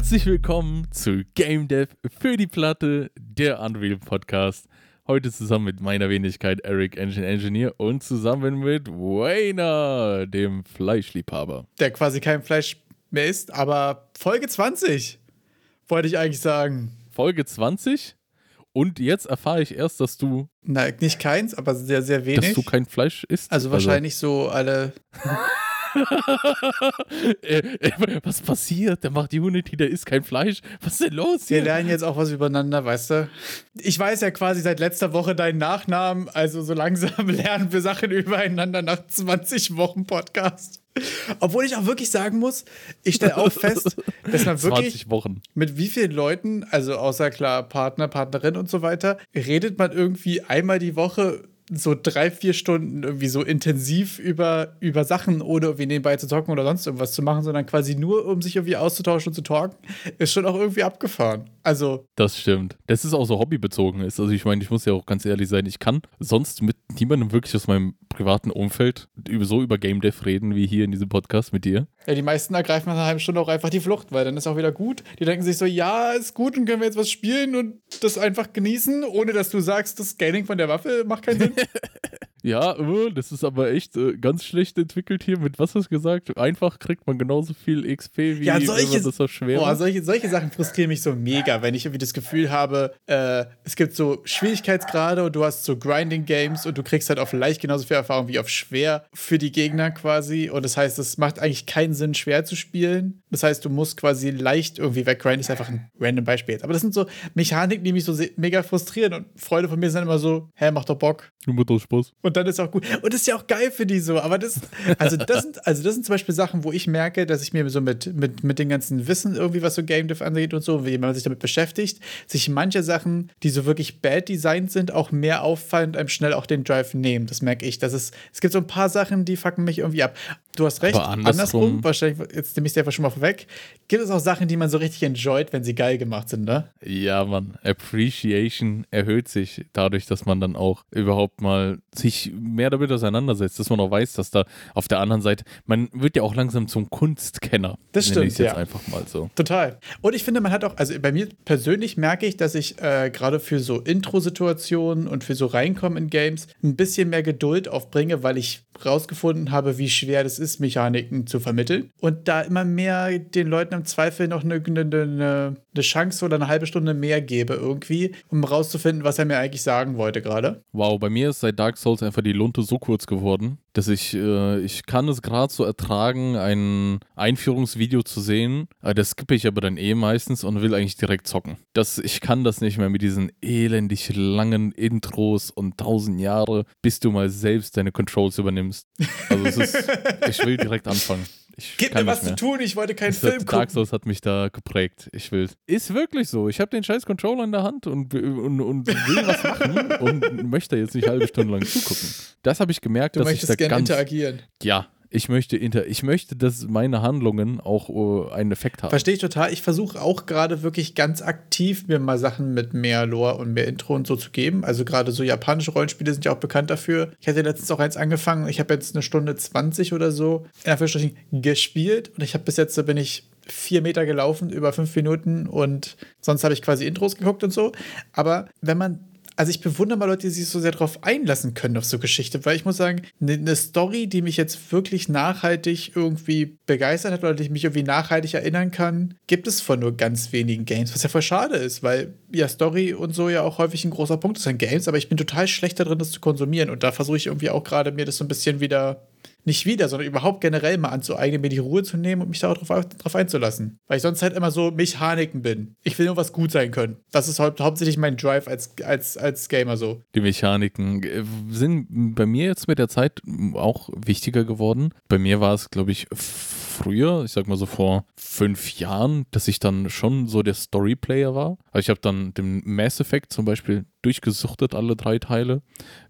Herzlich willkommen zu Game Dev für die Platte, der Unreal Podcast. Heute zusammen mit meiner Wenigkeit Eric Engine Engineer und zusammen mit Wayner, dem Fleischliebhaber. Der quasi kein Fleisch mehr isst, aber Folge 20 wollte ich eigentlich sagen. Folge 20? Und jetzt erfahre ich erst, dass du. Na, nicht keins, aber sehr, sehr wenig. Dass du kein Fleisch isst? Also wahrscheinlich also. so alle. Was passiert? Der macht Unity, der isst kein Fleisch. Was ist denn los hier? Wir lernen jetzt auch was übereinander, weißt du? Ich weiß ja quasi seit letzter Woche deinen Nachnamen, also so langsam lernen wir Sachen übereinander nach 20 Wochen Podcast. Obwohl ich auch wirklich sagen muss, ich stelle auch fest, dass man wirklich mit wie vielen Leuten, also außer klar Partner, Partnerin und so weiter, redet man irgendwie einmal die Woche so drei, vier Stunden irgendwie so intensiv über, über Sachen, ohne irgendwie nebenbei zu talken oder sonst irgendwas zu machen, sondern quasi nur, um sich irgendwie auszutauschen und zu talken, ist schon auch irgendwie abgefahren. Also. Das stimmt. Das ist auch so hobbybezogen ist. Also ich meine, ich muss ja auch ganz ehrlich sein, ich kann sonst mit niemandem wirklich aus meinem privaten Umfeld so über Game Dev reden, wie hier in diesem Podcast mit dir. Ja, die meisten ergreifen nach einer halben Stunde auch einfach die Flucht, weil dann ist auch wieder gut. Die denken sich so, ja, ist gut und können wir jetzt was spielen und das einfach genießen, ohne dass du sagst, das Scaling von der Waffe macht keinen Sinn. Ja, äh, das ist aber echt äh, ganz schlecht entwickelt hier. Mit was hast du gesagt? Einfach kriegt man genauso viel XP wie ja, solche, das so schwer boah, solche, solche Sachen frustrieren mich so mega, wenn ich irgendwie das Gefühl habe, äh, es gibt so Schwierigkeitsgrade und du hast so Grinding-Games und du kriegst halt auf leicht genauso viel Erfahrung wie auf schwer für die Gegner quasi. Und das heißt, es macht eigentlich keinen Sinn, schwer zu spielen. Das heißt, du musst quasi leicht irgendwie weggrinden. Das ist einfach ein random Beispiel jetzt. Aber das sind so Mechaniken, die mich so mega frustrieren und Freunde von mir sind immer so, hä, macht doch Bock. Macht doch Spaß. Und dann ist auch gut. Und das ist ja auch geil für die so. Aber das, also das sind, also das sind zum Beispiel Sachen, wo ich merke, dass ich mir so mit, mit, mit dem ganzen Wissen irgendwie, was so Game Dev angeht und so, wie man sich damit beschäftigt, sich manche Sachen, die so wirklich bad designt sind, auch mehr auffallen und einem schnell auch den Drive nehmen. Das merke ich. Das ist, es gibt so ein paar Sachen, die fucken mich irgendwie ab. Du hast recht, andersrum, andersrum, wahrscheinlich, jetzt nehme ich es dir einfach schon mal vorweg, gibt es auch Sachen, die man so richtig enjoyt, wenn sie geil gemacht sind, ne? Ja, man, Appreciation erhöht sich dadurch, dass man dann auch überhaupt mal sich mehr damit auseinandersetzt, dass man auch weiß, dass da auf der anderen Seite, man wird ja auch langsam zum Kunstkenner. Das stimmt, ich jetzt ja. einfach mal so. Total. Und ich finde, man hat auch, also bei mir persönlich merke ich, dass ich äh, gerade für so Intro-Situationen und für so Reinkommen in Games ein bisschen mehr Geduld aufbringe, weil ich rausgefunden habe, wie schwer das ist, Mechaniken zu vermitteln. Und da immer mehr den Leuten im Zweifel noch eine, eine, eine Chance oder eine halbe Stunde mehr gebe irgendwie, um rauszufinden, was er mir eigentlich sagen wollte gerade. Wow, bei mir ist seit Dark Souls einfach die Lunte so kurz geworden, dass ich, äh, ich kann es gerade so ertragen, ein Einführungsvideo zu sehen. Das skippe ich aber dann eh meistens und will eigentlich direkt zocken. Das, ich kann das nicht mehr mit diesen elendig langen Intros und tausend Jahre, bis du mal selbst deine Controls übernimmst. Also es ist, ich will direkt anfangen. Ich Gib mir was zu tun, ich wollte keinen Film gucken. Dark Souls hat mich da geprägt. Ich will. Ist wirklich so. Ich habe den scheiß Controller in der Hand und, und, und will was machen und möchte jetzt nicht halbe Stunde lang zugucken. Das habe ich gemerkt, du dass ich da gerne ganz, interagieren. Ja, ich möchte, inter ich möchte, dass meine Handlungen auch uh, einen Effekt haben. Verstehe ich total. Ich versuche auch gerade wirklich ganz aktiv mir mal Sachen mit mehr Lore und mehr Intro und so zu geben. Also gerade so japanische Rollenspiele sind ja auch bekannt dafür. Ich hatte letztens auch eins angefangen. Ich habe jetzt eine Stunde 20 oder so in Anführungsstrichen gespielt und ich habe bis jetzt, da bin ich vier Meter gelaufen, über fünf Minuten und sonst habe ich quasi Intros geguckt und so. Aber wenn man also ich bewundere mal Leute, die sich so sehr darauf einlassen können auf so Geschichte, weil ich muss sagen, eine ne Story, die mich jetzt wirklich nachhaltig irgendwie begeistert hat oder die mich irgendwie nachhaltig erinnern kann, gibt es von nur ganz wenigen Games, was ja voll schade ist, weil ja Story und so ja auch häufig ein großer Punkt ist an Games, aber ich bin total schlecht darin, das zu konsumieren und da versuche ich irgendwie auch gerade mir das so ein bisschen wieder nicht wieder, sondern überhaupt generell mal anzueignen, mir die Ruhe zu nehmen und mich darauf drauf einzulassen. Weil ich sonst halt immer so Mechaniken bin. Ich will nur was gut sein können. Das ist hau hauptsächlich mein Drive als, als, als Gamer so. Die Mechaniken äh, sind bei mir jetzt mit der Zeit auch wichtiger geworden. Bei mir war es, glaube ich, früher, ich sag mal so vor fünf Jahren, dass ich dann schon so der Storyplayer war. Also ich habe dann den Mass Effect zum Beispiel durchgesuchtet, alle drei Teile,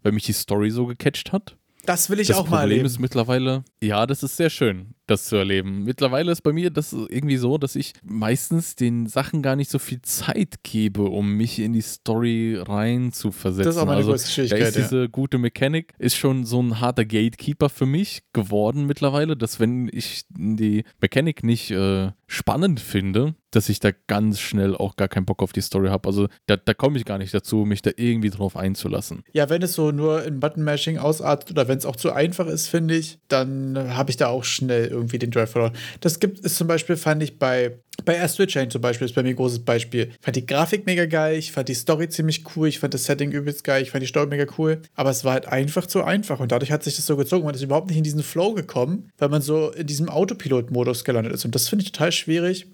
weil mich die Story so gecatcht hat. Das will ich das auch Problem mal erleben. ist mittlerweile, ja, das ist sehr schön. Das zu erleben. Mittlerweile ist bei mir das irgendwie so, dass ich meistens den Sachen gar nicht so viel Zeit gebe, um mich in die Story rein zu versetzen. Das ist auch meine also, größte Schwierigkeit. Da ist diese gute Mechanik, ist schon so ein harter Gatekeeper für mich geworden mittlerweile, dass wenn ich die Mechanik nicht äh, spannend finde, dass ich da ganz schnell auch gar keinen Bock auf die Story habe. Also da, da komme ich gar nicht dazu, mich da irgendwie drauf einzulassen. Ja, wenn es so nur in Button-Mashing ausartet oder wenn es auch zu einfach ist, finde ich, dann habe ich da auch schnell irgendwie den Drive verloren. Das gibt es zum Beispiel, fand ich bei, bei Astral Chain zum Beispiel, ist bei mir ein großes Beispiel. Ich fand die Grafik mega geil, ich fand die Story ziemlich cool, ich fand das Setting übelst geil, ich fand die Story mega cool, aber es war halt einfach zu einfach und dadurch hat sich das so gezogen. Man ist überhaupt nicht in diesen Flow gekommen, weil man so in diesem Autopilot-Modus gelandet ist und das finde ich total schwierig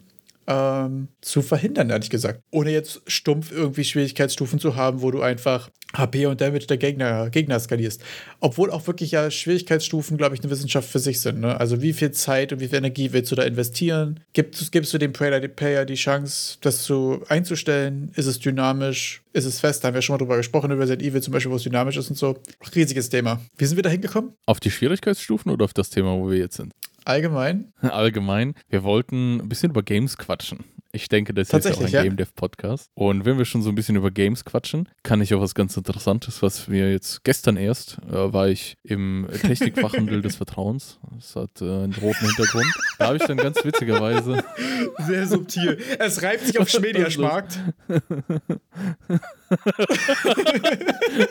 ähm, zu verhindern, ehrlich gesagt. Ohne jetzt stumpf irgendwie Schwierigkeitsstufen zu haben, wo du einfach HP und Damage der Gegner, Gegner skalierst. Obwohl auch wirklich ja Schwierigkeitsstufen, glaube ich, eine Wissenschaft für sich sind. Ne? Also wie viel Zeit und wie viel Energie willst du da investieren? Gibst, gibst du dem Player, die Chance, das zu einzustellen? Ist es dynamisch? Ist es fest? Da haben wir schon mal drüber gesprochen, über Resident Evil zum Beispiel, wo es dynamisch ist und so. Riesiges Thema. Wie sind wir da hingekommen? Auf die Schwierigkeitsstufen oder auf das Thema, wo wir jetzt sind? Allgemein? Allgemein. Wir wollten ein bisschen über Games quatschen. Ich denke, das ist auch ein ja? Game Dev Podcast. Und wenn wir schon so ein bisschen über Games quatschen, kann ich auch was ganz Interessantes, was wir jetzt gestern erst, äh, war ich im Technikfachhandel des Vertrauens. Das hat äh, einen roten Hintergrund. Da habe ich dann ganz witzigerweise. Sehr subtil. Es reibt sich auf Schmediaschmarkt.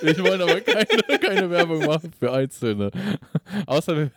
ich wollte aber keine, keine Werbung machen für Einzelne. Außerdem.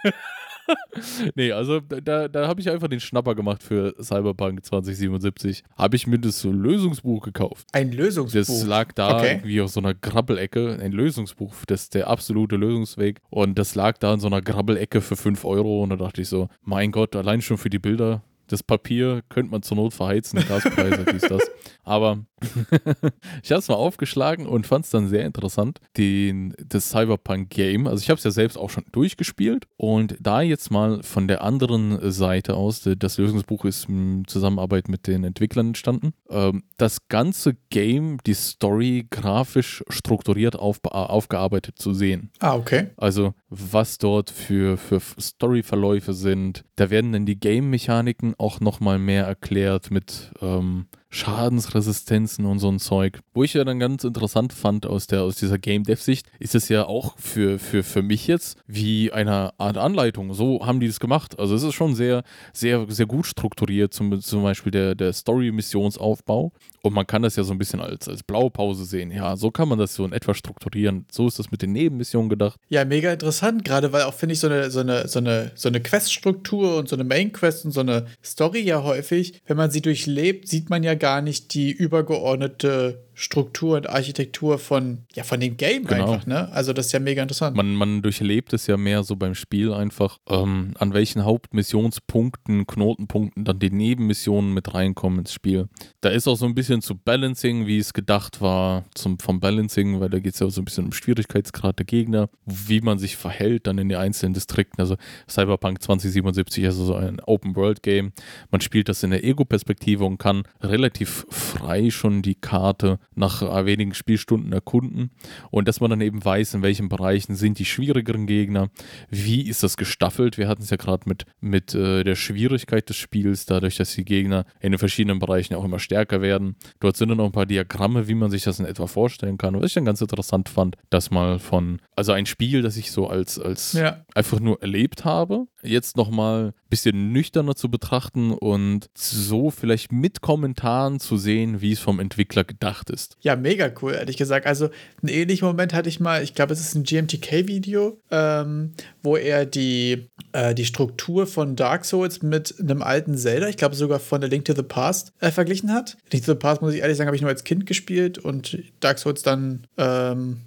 nee, also da, da habe ich einfach den Schnapper gemacht für Cyberpunk 2077. Habe ich mir das Lösungsbuch gekauft. Ein Lösungsbuch? Das lag da Okay. irgendwie auf so einer Grabbelecke. Ein Lösungsbuch, das ist der absolute Lösungsweg. Und das lag da in so einer Grabbelecke für 5 Euro. Und da dachte ich so, mein Gott, allein schon für die Bilder. Das Papier könnte man zur Not verheizen, Gaspreise, dies, das. Aber ich habe es mal aufgeschlagen und fand es dann sehr interessant, den, das Cyberpunk-Game. Also ich habe es ja selbst auch schon durchgespielt und da jetzt mal von der anderen Seite aus, das Lösungsbuch ist in Zusammenarbeit mit den Entwicklern entstanden, ähm, das ganze Game, die Story grafisch strukturiert aufbe- aufgearbeitet zu sehen. Ah, okay. Also was dort für, für Storyverläufe sind. Da werden dann die Game-Mechaniken auch nochmal mehr erklärt mit ähm, Schadensresistenzen und so ein Zeug. Wo ich ja dann ganz interessant fand aus, der, aus dieser Game-Dev-Sicht, ist es ja auch für, für, für mich jetzt wie eine Art Anleitung. So haben die das gemacht. Also es ist schon sehr, sehr, sehr gut strukturiert, zum, zum Beispiel der, der Story-Missionsaufbau. Und man kann das ja so ein bisschen als, als Blaupause sehen. Ja, so kann man das so in etwa strukturieren. So ist das mit den Nebenmissionen gedacht. Ja, mega interessant, gerade weil auch, finde ich, so eine, so eine, so eine, so eine Queststruktur und so eine Main-Quest und so eine Story ja häufig, wenn man sie durchlebt, sieht man ja gar nicht die übergeordnete Struktur und Architektur von, ja, von dem Game Genau. einfach, ne? Also das ist ja mega interessant. Man, man durchlebt es ja mehr so beim Spiel einfach, ähm, an welchen Hauptmissionspunkten, Knotenpunkten dann die Nebenmissionen mit reinkommen ins Spiel. Da ist auch so ein bisschen zu Balancing, wie es gedacht war, zum, vom Balancing, weil da geht es ja auch so ein bisschen um Schwierigkeitsgrad der Gegner, wie man sich verhält dann in den einzelnen Distrikten. Also Cyberpunk 2077 ist also so ein Open-World-Game. Man spielt das in der Ego-Perspektive und kann relativ frei schon die Karte nach äh, wenigen Spielstunden erkunden und dass man dann eben weiß, in welchen Bereichen sind die schwierigeren Gegner, wie ist das gestaffelt. Wir hatten es ja gerade mit, mit äh, der Schwierigkeit des Spiels, dadurch, dass die Gegner in den verschiedenen Bereichen auch immer stärker werden. Dort sind dann noch ein paar Diagramme, wie man sich das in etwa vorstellen kann. Was ich dann ganz interessant fand, dass mal von, also ein Spiel, das ich so als, als ja. einfach nur erlebt habe, jetzt nochmal ein bisschen nüchterner zu betrachten und so vielleicht mit Kommentaren zu sehen, wie es vom Entwickler gedacht ist. Ja, mega cool, ehrlich gesagt. Also, einen ähnlichen Moment hatte ich mal, ich glaube, es ist ein GMTK-Video, ähm, wo er die, äh, die Struktur von Dark Souls mit einem alten Zelda, ich glaube sogar von The Link to the Past, äh, verglichen hat. Link to the Past, muss ich ehrlich sagen, habe ich nur als Kind gespielt und Dark Souls dann. Ähm,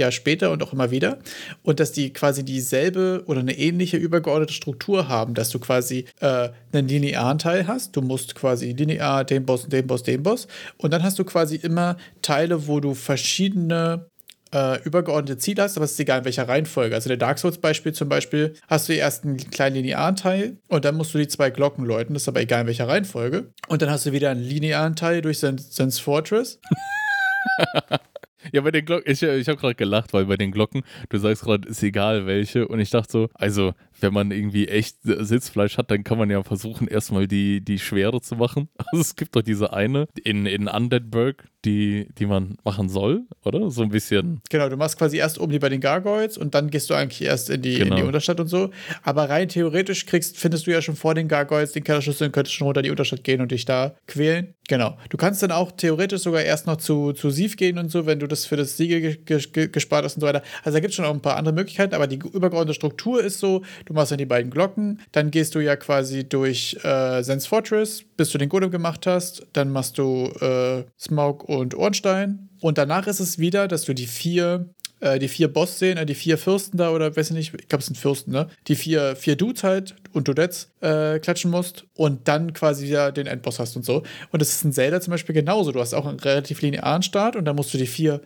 ja, später und auch immer wieder. Und dass die quasi dieselbe oder eine ähnliche übergeordnete Struktur haben, dass du quasi äh, einen linearen Teil hast. Du musst quasi linear den Boss, den Boss, den Boss. Und dann hast du quasi immer Teile, wo du verschiedene äh, übergeordnete Ziele hast, aber es ist egal in welcher Reihenfolge. Also der Dark Souls-Beispiel zum Beispiel, hast du erst einen kleinen linearen Teil und dann musst du die zwei Glocken läuten, das ist aber egal in welcher Reihenfolge. Und dann hast du wieder einen linearen Teil durch Sense Fortress. Ja, bei den Glocken, ich, ich habe gerade gelacht, weil bei den Glocken, du sagst gerade, ist egal welche. Und ich dachte so, also, wenn man irgendwie echt Sitzfleisch hat, dann kann man ja versuchen, erstmal die, die Schwere zu machen. Also es gibt doch diese eine in, in Undeadburg, die, die man machen soll, oder? So ein bisschen. Genau, du machst quasi erst oben die bei den Gargoyles und dann gehst du eigentlich erst in die, genau. in die genau. Unterstadt und so. Aber rein theoretisch kriegst, findest du ja schon vor den Gargoyles den Kellerschlüssel und könntest schon runter in die Unterstadt gehen und dich da quälen. Genau. Du kannst dann auch theoretisch sogar erst noch zu, zu Sieve gehen und so, wenn du das für das Siegel gespart hast und so weiter. Also da gibt es schon auch ein paar andere Möglichkeiten, aber die übergeordnete Struktur ist so, du machst dann die beiden Glocken, dann gehst du ja quasi durch äh, Sense Fortress, bis du den Golem gemacht hast, dann machst du äh, Smoke und Ornstein und danach ist es wieder, dass du die vier äh, die vier Boss sehen, äh, die vier Fürsten da oder weiß ich nicht, ich glaube, es sind Fürsten, ne? Die vier, vier Dudes halt und Dudettes äh, klatschen musst und dann quasi wieder den Endboss hast und so. Und das ist in Zelda zum Beispiel genauso. Du hast auch einen relativ linearen Start und dann musst du die vier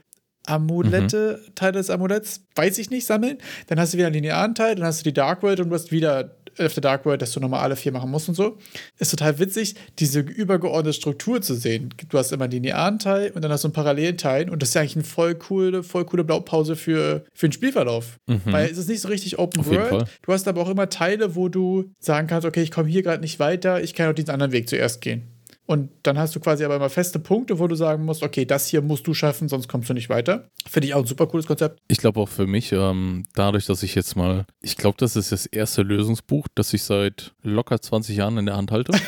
Amulette, mhm. Teile des Amuletts, weiß ich nicht, sammeln. Dann hast du wieder einen linearen Teil, dann hast du die Dark World und du hast wieder After Dark World, dass du nochmal alle vier machen musst und so. Ist total witzig, diese übergeordnete Struktur zu sehen. Du hast immer einen linearen Teil und dann hast du einen parallelen Teil und das ist ja eigentlich eine voll coole, voll coole Blaupause für, für den Spielverlauf. Mhm. Weil es ist nicht so richtig Open Auf World. Du hast aber auch immer Teile, wo du sagen kannst, okay, ich komme hier gerade nicht weiter, ich kann auch diesen anderen Weg zuerst gehen. Und dann hast du quasi aber immer feste Punkte, wo du sagen musst, okay, das hier musst du schaffen, sonst kommst du nicht weiter. Finde ich auch ein super cooles Konzept. Ich glaube auch für mich, ähm, dadurch, dass ich jetzt mal, ich glaube, das ist das erste Lösungsbuch, das ich seit locker 20 Jahren in der Hand halte.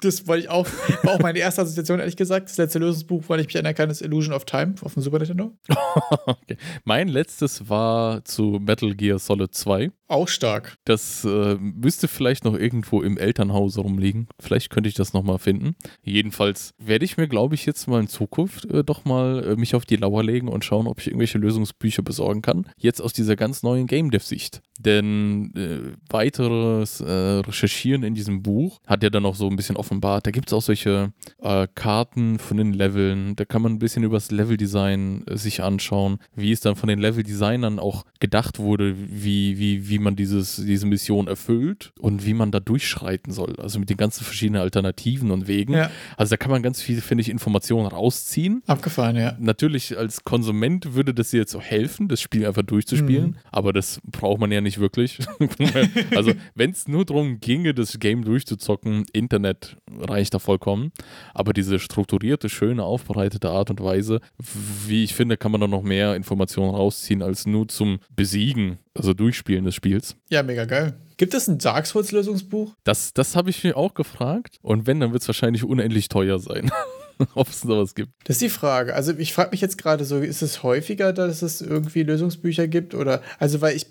das wollte ich auch, war auch meine erste Assoziation, ehrlich gesagt. Das letzte Lösungsbuch, weil ich mich erinnern kann, ist Illusion of Time auf dem Super Nintendo. okay. Mein letztes war zu Metal Gear Solid 2. Auch stark. Das äh, müsste vielleicht noch irgendwo im Elternhaus rumliegen. Vielleicht könnte ich das nochmal finden. Jedenfalls werde ich mir, glaube ich, jetzt mal in Zukunft äh, doch mal äh, mich auf die Lauer legen und schauen, ob ich irgendwelche Lösungsbücher besorgen kann. Jetzt aus dieser ganz neuen Game Dev-Sicht. Denn äh, weiteres äh, Recherchieren in diesem Buch hat ja dann auch so ein bisschen offenbart. Da gibt es auch solche äh, Karten von den Leveln. Da kann man ein bisschen über das Leveldesign sich anschauen, wie es dann von den Leveldesignern auch gedacht wurde, wie, wie, wie man dieses, diese Mission erfüllt und wie man da durchschreiten soll. Also mit den ganzen verschiedenen Alternativen und Wegen. Ja. Also da kann man ganz viel, finde ich, Informationen rausziehen. Abgefahren, ja. Natürlich als Konsument würde das dir jetzt auch helfen, das Spiel einfach durchzuspielen, mhm. aber das braucht man ja nicht wirklich. also wenn es nur darum ginge, das Game durchzuzocken, Internet reicht da vollkommen. Aber diese strukturierte, schöne, aufbereitete Art und Weise, wie ich finde, kann man da noch mehr Informationen rausziehen als nur zum Besiegen also Durchspielen des Spiels. Ja, mega geil. Gibt es ein Dark Souls Lösungsbuch? Das, das habe ich mir auch gefragt. Und wenn, dann wird es wahrscheinlich unendlich teuer sein. Ob es sowas gibt. Das ist die Frage. Also ich frage mich jetzt gerade so, ist es häufiger, dass es irgendwie Lösungsbücher gibt? Oder also weil ich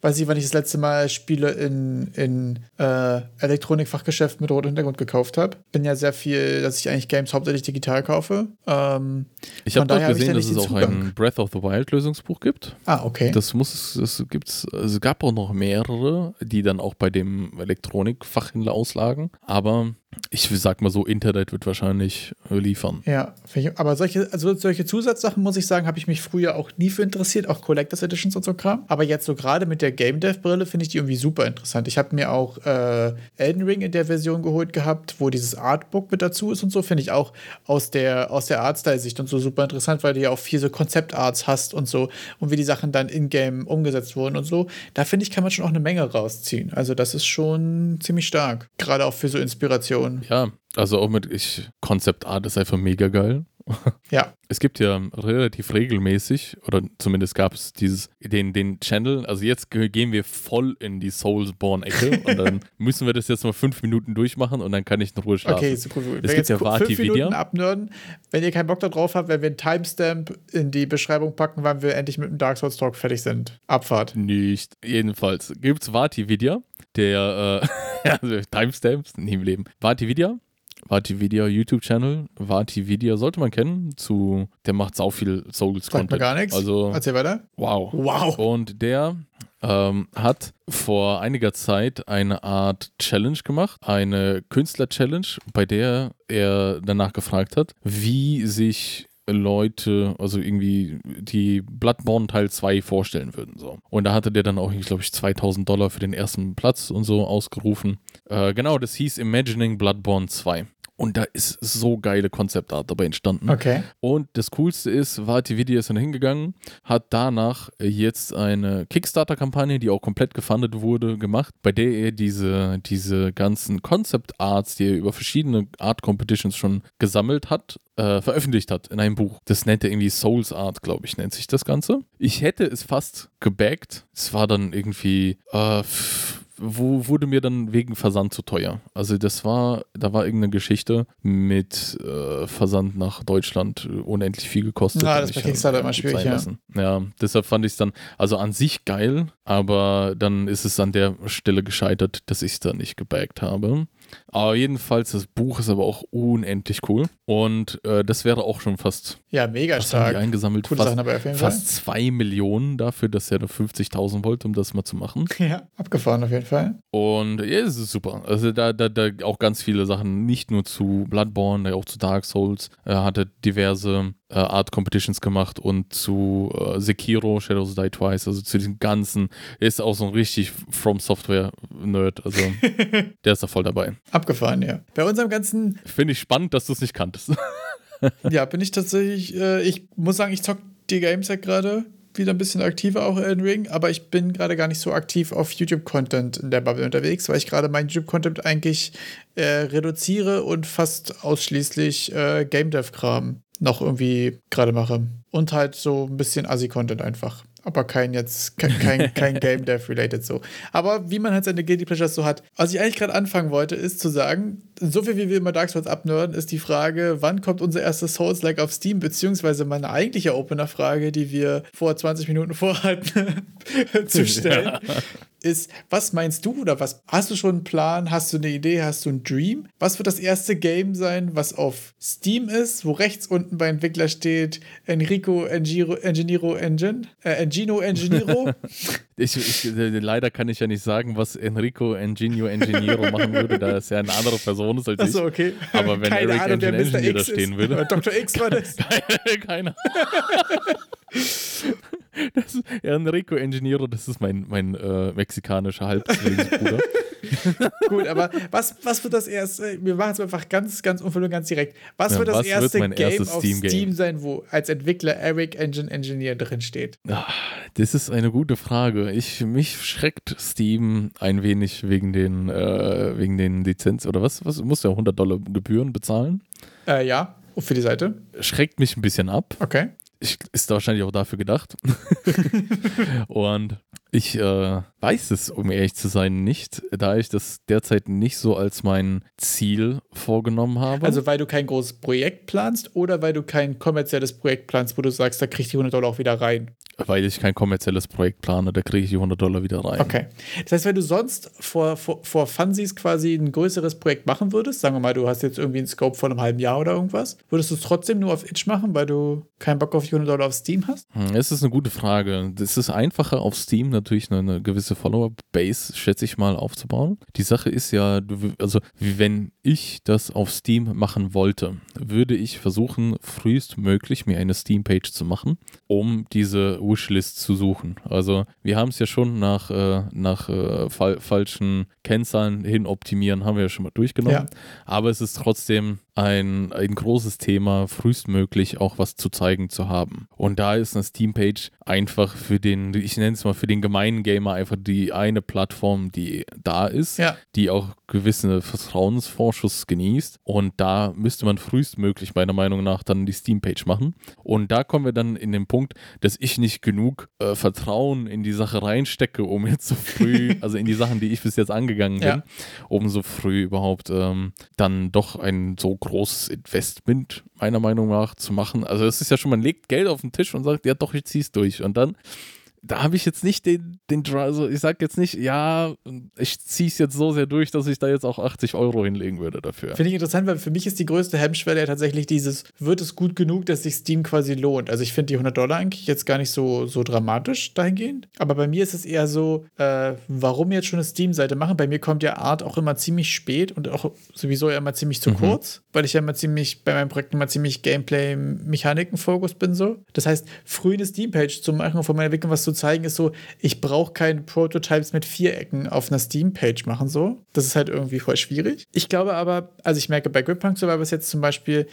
weiß ich, wann ich das letzte Mal Spiele in, in äh, Elektronikfachgeschäft mit rotem Hintergrund gekauft habe. Bin ja sehr viel, dass ich eigentlich Games hauptsächlich digital kaufe. Ähm, ich habe dort gesehen, dass es auch Zugang. ein Breath of the Wild Lösungsbuch gibt. Ah, okay. Das muss es gibt's, also es gab auch noch mehrere, die dann auch bei dem Elektronikfachhändler auslagen. Aber ich sag mal so, Internet wird wahrscheinlich liefern. Ja, aber solche, also solche Zusatzsachen, muss ich sagen, habe ich mich früher auch nie für interessiert, auch Collectors Editions und so Kram. Aber jetzt so gerade mit der Game Dev Brille finde ich die irgendwie super interessant. Ich habe mir auch äh, Elden Ring in der Version geholt gehabt, wo dieses Artbook mit dazu ist und so, finde ich auch aus der, aus der Artstyle-Sicht und so super interessant, weil du ja auch viel so Konzeptarts hast und so und wie die Sachen dann in-game umgesetzt wurden und so. Da finde ich, kann man schon auch eine Menge rausziehen. Also das ist schon ziemlich stark. Gerade auch für so Inspiration. Ja, also auch mit ich, Concept Art ist einfach mega geil. Ja. Es gibt ja relativ regelmäßig, oder zumindest gab es dieses, den, den Channel, also jetzt gehen wir voll in die Soulsborne-Ecke und dann müssen wir das jetzt mal fünf Minuten durchmachen und dann kann ich in Ruhe schlafen. Okay, super cool. Es gibt ja Vati Video. abnörden. Wenn ihr keinen Bock darauf habt, wenn wir einen Timestamp in die Beschreibung packen, wann wir endlich mit dem Dark Souls Talk fertig sind. Abfahrt. Nicht. Jedenfalls gibt es Vati Video, der, äh, also Timestamps, nie im Leben. Vati Video Vatividia YouTube-Channel. Vatividia sollte man kennen. Zu, der macht sau viel Souls-Content. gar nichts. Also, Erzähl weiter. Wow. Wow. Und der ähm, hat vor einiger Zeit eine Art Challenge gemacht, eine Künstler-Challenge, bei der er danach gefragt hat, wie sich Leute, also irgendwie die Bloodborne Teil 2 vorstellen würden. So. Und da hatte der dann auch, glaube ich, 2000 Dollar für den ersten Platz und so ausgerufen. Äh, genau, das hieß Imagining Bloodborne 2. und da ist so geile Konzeptart dabei entstanden. Okay. Und das Coolste ist, Vati Video ist dann hingegangen, hat danach jetzt eine Kickstarter-Kampagne, die auch komplett gefundet wurde, gemacht, bei der er diese, diese ganzen Concept-Arts, die er über verschiedene Art-Competitions schon gesammelt hat, äh, veröffentlicht hat in einem Buch. Das nennt er irgendwie Souls Art, glaube ich, nennt sich das Ganze. Ich hätte es fast gebackt. Es war dann irgendwie, äh, wo wurde mir dann wegen Versand zu teuer. Also das war, da war irgendeine Geschichte mit äh, Versand nach Deutschland unendlich viel gekostet. Ja, das ist bei Kickstarter immer schwierig, ja. ja. deshalb fand ich es dann, also an sich geil, aber dann ist es an der Stelle gescheitert, dass ich es da nicht gebackt habe. Aber jedenfalls, das Buch ist aber auch unendlich cool. Und äh, das wäre auch schon fast. Ja, mega stark. eingesammelt. Coole fast, Sachen auf jeden fast zwei Millionen dafür, dass er da 50.000 wollte, um das mal zu machen. Ja, abgefahren auf jeden Fall. Und ja, es ist super. Also da, da, da auch ganz viele Sachen, nicht nur zu Bloodborne, auch zu Dark Souls. Er hatte diverse äh, Art Competitions gemacht und zu äh, Sekiro, Shadows Die Twice, also zu diesen ganzen. Er ist auch so ein richtig From Software Nerd. Also der ist da voll dabei. Abgefahren, ja. Bei unserem ganzen. Finde ich spannend, dass du es nicht kanntest. ja, bin ich tatsächlich. Äh, ich muss sagen, ich zock die Games ja gerade wieder ein bisschen aktiver auch in Ring, aber ich bin gerade gar nicht so aktiv auf YouTube-Content in der Bubble unterwegs, weil ich gerade meinen YouTube-Content eigentlich äh, reduziere und fast ausschließlich äh, Game Dev-Kram noch irgendwie gerade mache. Und halt so ein bisschen Assi-Content einfach aber kein jetzt, kein, kein, kein Game Dev related so. Aber wie man halt seine Guilty Pleasures so hat. Was ich eigentlich gerade anfangen wollte, ist zu sagen, so viel wie wir immer Dark Souls abnörden, ist die Frage, wann kommt unser erstes Souls-like auf Steam, beziehungsweise meine eigentliche Opener-Frage, die wir vor 20 Minuten vorhatten, zu stellen. Ja ist, was meinst du oder was hast du schon einen Plan? Hast du eine Idee? Hast du einen Dream? Was wird das erste Game sein, was auf Steam ist, wo rechts unten bei Entwickler steht Enrico Engiro, Enginiro Engine? Äh, Engino Enginiro? ich, ich, äh, leider kann ich ja nicht sagen, was Enrico Enginio Enginiro machen würde, da es ja eine andere Person ist als Achso, okay. Aber wenn Keine Eric Ahnung, Engine Engineer da stehen würde. Dr. X war das. Keiner. Das ist Enrico Engineero, das ist mein, mein äh, mexikanischer Halbzwillingsbruder. Gut, aber was, was wird das erste, wir machen es einfach ganz, ganz unverblümt, ganz direkt. Was ja, wird das was erste wird Game auf Steam, Steam sein, wo als Entwickler Eric Engine Engineer drin steht? Ach, das ist eine gute Frage. Ich, mich schreckt Steam ein wenig wegen den, äh, wegen den Lizenz oder was? Was muss der 100 Dollar Gebühren bezahlen? Äh, ja. Für die Seite? Schreckt mich ein bisschen ab. Okay ich, ist wahrscheinlich auch dafür gedacht. und ich äh, weiß es, um ehrlich zu sein, nicht, da ich das derzeit nicht so als mein Ziel vorgenommen habe. Also weil du kein großes Projekt planst oder weil du kein kommerzielles Projekt planst, wo du sagst, da krieg ich die 100 Dollar auch wieder rein? Weil ich kein kommerzielles Projekt plane, da kriege ich die 100 Dollar wieder rein. Okay. Das heißt, wenn du sonst vor, vor, vor Funsies quasi ein größeres Projekt machen würdest, sagen wir mal, du hast jetzt irgendwie einen Scope von einem halben Jahr oder irgendwas, würdest du es trotzdem nur auf Itch machen, weil du keinen Bock auf die 100 Dollar auf Steam hast? Hm, es ist eine gute Frage. Es ist einfacher auf Steam natürlich eine, eine gewisse Follower-Base, schätze ich mal, aufzubauen. Die Sache ist ja, also wenn ich das auf Steam machen wollte, würde ich versuchen, frühestmöglich mir eine Steam-Page zu machen, um diese Wishlist zu suchen. Also wir haben es ja schon nach, äh, nach äh, fa falschen Kennzahlen hin optimieren, haben wir ja schon mal durchgenommen. Ja. Aber es ist trotzdem ein, ein großes Thema, frühestmöglich auch was zu zeigen zu haben. Und da ist eine Steam-Page einfach für den, ich nenne es mal für den gemeinen Gamer einfach die eine Plattform, die da ist, ja. die auch gewisse Vertrauensvorschuss genießt. Und da müsste man frühestmöglich meiner Meinung nach dann die Steam-Page machen. Und da kommen wir dann in den Punkt, dass ich nicht genug äh, Vertrauen in die Sache reinstecke, um jetzt so früh, also in die Sachen, die ich bis jetzt angegangen bin, ja. um so früh überhaupt ähm, dann doch ein so großes Investment meiner Meinung nach zu machen. Also es ist ja schon, man legt Geld auf den Tisch und sagt, ja doch, ich zieh's durch. Und dann da habe ich jetzt nicht den, den also ich sage jetzt nicht, ja, ich ziehe es jetzt so sehr durch, dass ich da jetzt auch 80 Euro hinlegen würde dafür. Finde ich interessant, weil für mich ist die größte Hemmschwelle ja tatsächlich dieses, wird es gut genug, dass sich Steam quasi lohnt? Also ich finde die 100 Dollar eigentlich jetzt gar nicht so, so dramatisch dahingehend, aber bei mir ist es eher so, äh, warum jetzt schon eine Steam-Seite machen? Bei mir kommt ja Art auch immer ziemlich spät und auch sowieso ja immer ziemlich zu mhm. kurz, weil ich ja immer ziemlich, bei meinem Projekt immer ziemlich Gameplay-Mechaniken-Fokus bin so. Das heißt, früh eine Steam-Page zu machen und von meiner Entwicklung was zu zu zeigen, ist so, ich brauche keine Prototypes mit Vierecken auf einer Steam-Page machen, so. Das ist halt irgendwie voll schwierig. Ich glaube aber, also ich merke bei Grip Punk Survivors jetzt zum Beispiel,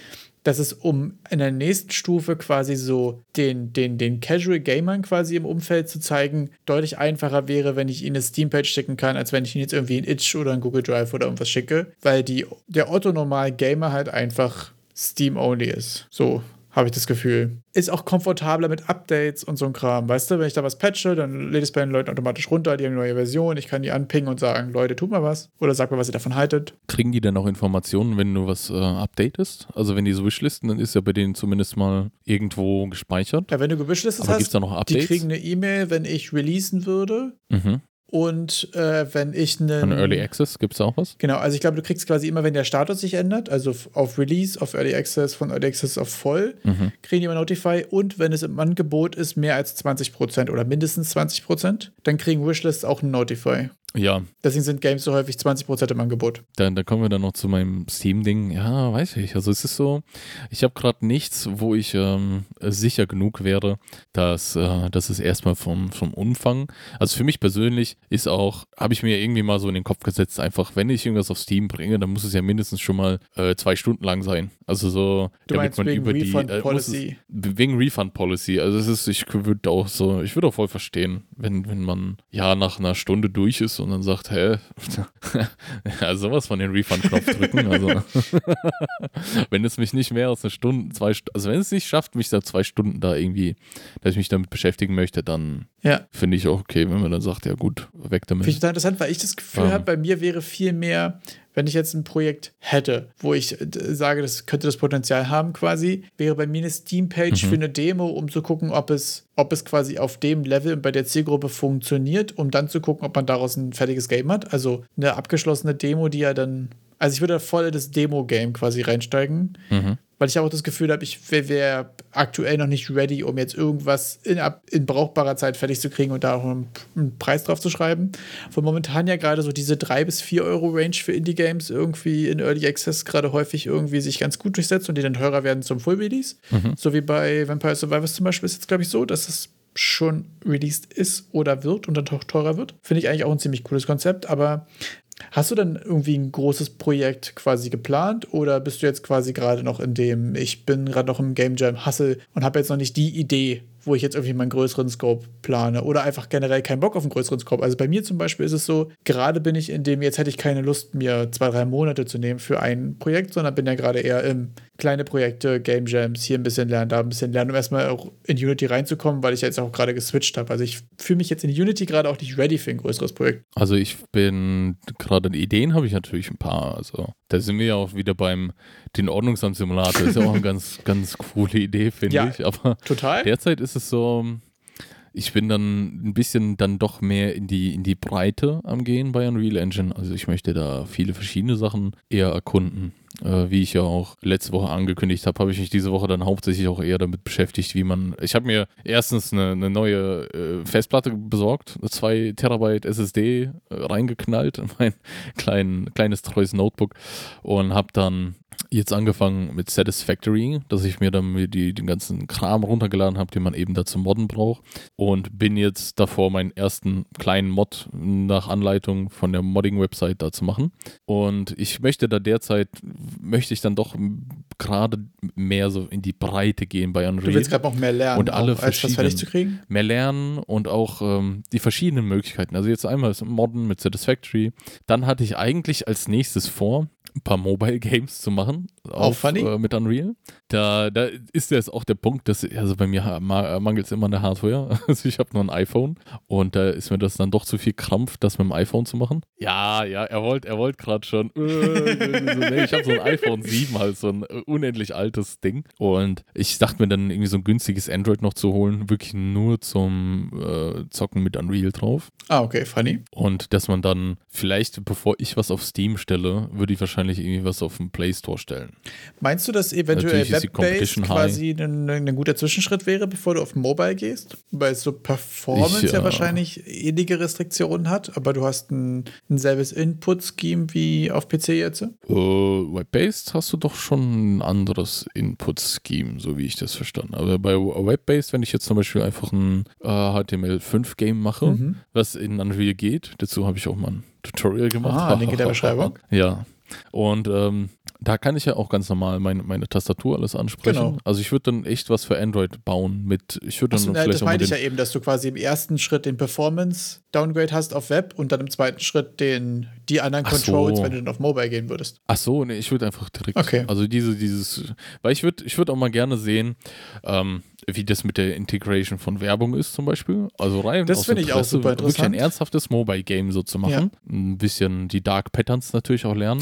dass es um in der nächsten Stufe quasi so den, den, den Casual Gamern quasi im Umfeld zu zeigen, deutlich einfacher wäre, wenn ich ihnen eine Steam-Page schicken kann, als wenn ich ihnen jetzt irgendwie ein Itch oder ein Google Drive oder irgendwas schicke, weil die, der Otto-Normal-Gamer halt einfach Steam-only ist. So, habe ich das Gefühl. Ist auch komfortabler mit Updates und so ein Kram. Weißt du, wenn ich da was patche, dann lädt es bei den Leuten automatisch runter, die haben eine neue Version. Ich kann die anpingen und sagen, Leute, tut mal was. Oder sag mal, was ihr davon haltet. Kriegen die dann auch Informationen, wenn du was äh, updatest? Also wenn die so wishlisten, dann ist ja bei denen zumindest mal irgendwo gespeichert. Ja, wenn du gewishlistet Aber hast, da noch Updates? die kriegen eine E-Mail, wenn ich releasen würde. Mhm. Und äh, wenn ich Von einen. Early Access gibt es auch was? Genau, also ich glaube, du kriegst quasi immer, wenn der Status sich ändert, also auf Release, auf Early Access, von Early Access auf voll, Mhm. kriegen die immer Notify. Und wenn es im Angebot ist, mehr als 20% oder mindestens 20%, dann kriegen Wishlists auch einen Notify. Ja, Deswegen sind Games so häufig 20% im Angebot. dann, dann kommen wir dann noch zu meinem Steam-Ding. Ja, weiß ich. Also es ist so, ich habe gerade nichts, wo ich ähm, sicher genug wäre, dass, äh, dass es erstmal vom, vom Umfang, also für mich persönlich ist auch, habe ich mir irgendwie mal so in den Kopf gesetzt, einfach, wenn ich irgendwas auf Steam bringe, dann muss es ja mindestens schon mal äh, zwei Stunden lang sein. Also so, Du meinst wegen Refund äh, muss es- Policy. Wegen Refund Policy. Also es ist, ich würde auch so, ich würde auch voll verstehen, wenn, wenn man ja nach einer Stunde durch ist und dann sagt, hä, ja, sowas von den Refund-Knopf drücken. Also wenn es mich nicht mehr als eine Stunde, zwei also wenn es nicht schafft, mich da zwei Stunden da irgendwie, dass ich mich damit beschäftigen möchte, dann Ja. finde ich auch okay, wenn man dann sagt, ja gut, weg damit. Finde ich total interessant, weil ich das Gefühl Ähm. habe, bei mir wäre viel mehr, wenn ich jetzt ein Projekt hätte, wo ich äh, sage, das könnte das Potenzial haben quasi, wäre bei mir eine Steam-Page Mhm. für eine Demo, um zu gucken, ob es, ob es quasi auf dem Level und bei der Zielgruppe funktioniert, um dann zu gucken, ob man daraus ein fertiges Game hat. Also eine abgeschlossene Demo, die ja dann. Also ich würde da voll in das Demo-Game quasi reinsteigen. Mhm. Weil ich auch das Gefühl habe, ich wäre wär aktuell noch nicht ready, um jetzt irgendwas in, in brauchbarer Zeit fertig zu kriegen und da auch einen, einen Preis drauf zu schreiben. Von momentan ja gerade so diese 3 bis 4 Euro Range für Indie-Games irgendwie in Early Access gerade häufig irgendwie sich ganz gut durchsetzt und die dann teurer werden zum Full-Release. So wie bei Vampire Survivors zum Beispiel ist jetzt, glaube ich, so, dass es schon released ist oder wird und dann auch teurer wird. Finde ich eigentlich auch ein ziemlich cooles Konzept, aber Hast du dann irgendwie ein großes Projekt quasi geplant oder bist du jetzt quasi gerade noch in dem, ich bin gerade noch im Game Jam Hustle und habe jetzt noch nicht die Idee, wo ich jetzt irgendwie meinen größeren Scope plane oder einfach generell keinen Bock auf einen größeren Scope? Also bei mir zum Beispiel ist es so, gerade bin ich in dem, jetzt hätte ich keine Lust, mir zwei, drei Monate zu nehmen für ein Projekt, sondern bin ja gerade eher im kleine Projekte, Game Jams, hier ein bisschen lernen, da ein bisschen lernen, um erstmal auch in Unity reinzukommen, weil ich jetzt auch gerade geswitcht habe. Also ich fühle mich jetzt in Unity gerade auch nicht ready für ein größeres Projekt. Also ich bin gerade Ideen habe ich natürlich ein paar. Also da sind wir ja auch wieder beim den Ordnungsamt-Simulator. Ist ja auch eine ganz, ganz coole Idee, finde Ja. ich. Aber Total? derzeit ist es so, ich bin dann ein bisschen dann doch mehr in die, in die Breite am Gehen bei Unreal Engine. Also ich möchte da viele verschiedene Sachen eher erkunden. Äh, wie ich ja auch letzte Woche angekündigt habe, habe ich mich diese Woche dann hauptsächlich auch eher damit beschäftigt, wie man. Ich habe mir erstens eine, eine neue äh, Festplatte besorgt, eine 2 Terabyte SSD äh, reingeknallt in mein klein, kleines treues Notebook und habe dann jetzt angefangen mit Satisfactory, dass ich mir dann die, den ganzen Kram runtergeladen habe, den man eben dazu modden braucht. Und bin jetzt davor, meinen ersten kleinen Mod nach Anleitung von der Modding-Website da zu machen. Und ich möchte da derzeit, möchte ich dann doch gerade mehr so in die Breite gehen bei Du Unreal. willst gerade noch mehr lernen, Und alle auch, als was fertig zu kriegen? mehr lernen und auch ähm, die verschiedenen Möglichkeiten. Also jetzt einmal das Modden mit Satisfactory. Dann hatte ich eigentlich als nächstes vor, ein paar Mobile Games zu machen. Auch funny. Äh, mit Unreal. Da, da ist jetzt auch der Punkt, dass, also bei mir mangelt es immer an der Hardware. Also ich habe nur ein iPhone und da ist mir das dann doch zu viel Krampf, das mit dem iPhone zu machen. Ja, ja, er wollte er wollt gerade schon. Äh, ich habe so ein iPhone 7 halt, so ein äh, unendlich altes Ding. Und ich dachte mir dann irgendwie so ein günstiges Android noch zu holen, wirklich nur zum äh, Zocken mit Unreal drauf. Ah, okay, funny. Und dass man dann vielleicht, bevor ich was auf Steam stelle, würde ich wahrscheinlich wahrscheinlich irgendwie was auf den Play Store stellen. Meinst du, dass eventuell Web-Based quasi ein, ein, guter Zwischenschritt wäre, bevor du auf Mobile gehst? Weil so Performance ich, ja. ja. wahrscheinlich ähnliche Restriktionen hat, aber du hast ein, ein selbes Input-Scheme wie auf PC jetzt? Uh, Web-Based hast du doch schon ein anderes Input-Scheme, so wie ich das verstanden habe. Bei Web-Based, wenn ich jetzt zum Beispiel einfach ein äh, HTML5-Game mache, mhm. was in Unreal geht, dazu habe ich auch mal ein Tutorial gemacht. Ah, Link in der Beschreibung. Ja. Und ähm, da kann ich ja auch ganz normal meine, meine Tastatur alles ansprechen. Genau. Also ich würde dann echt was für Android bauen mit, ich würde dann Achso, vielleicht Das meinte ich ja eben, dass du quasi im ersten Schritt den Performance Downgrade hast auf Web und dann im zweiten Schritt den, die anderen Ach Controls, so. wenn du dann auf Mobile gehen würdest. Ach so, nee, ich würde einfach direkt, okay. also diese, dieses, weil ich würde ich würd auch mal gerne sehen, ähm, wie das mit der Integration von Werbung ist zum Beispiel. Also rein Das finde ich auch super interessant. Wirklich ein ernsthaftes Mobile-Game so zu machen. Ja. Ein bisschen die Dark Patterns natürlich auch lernen.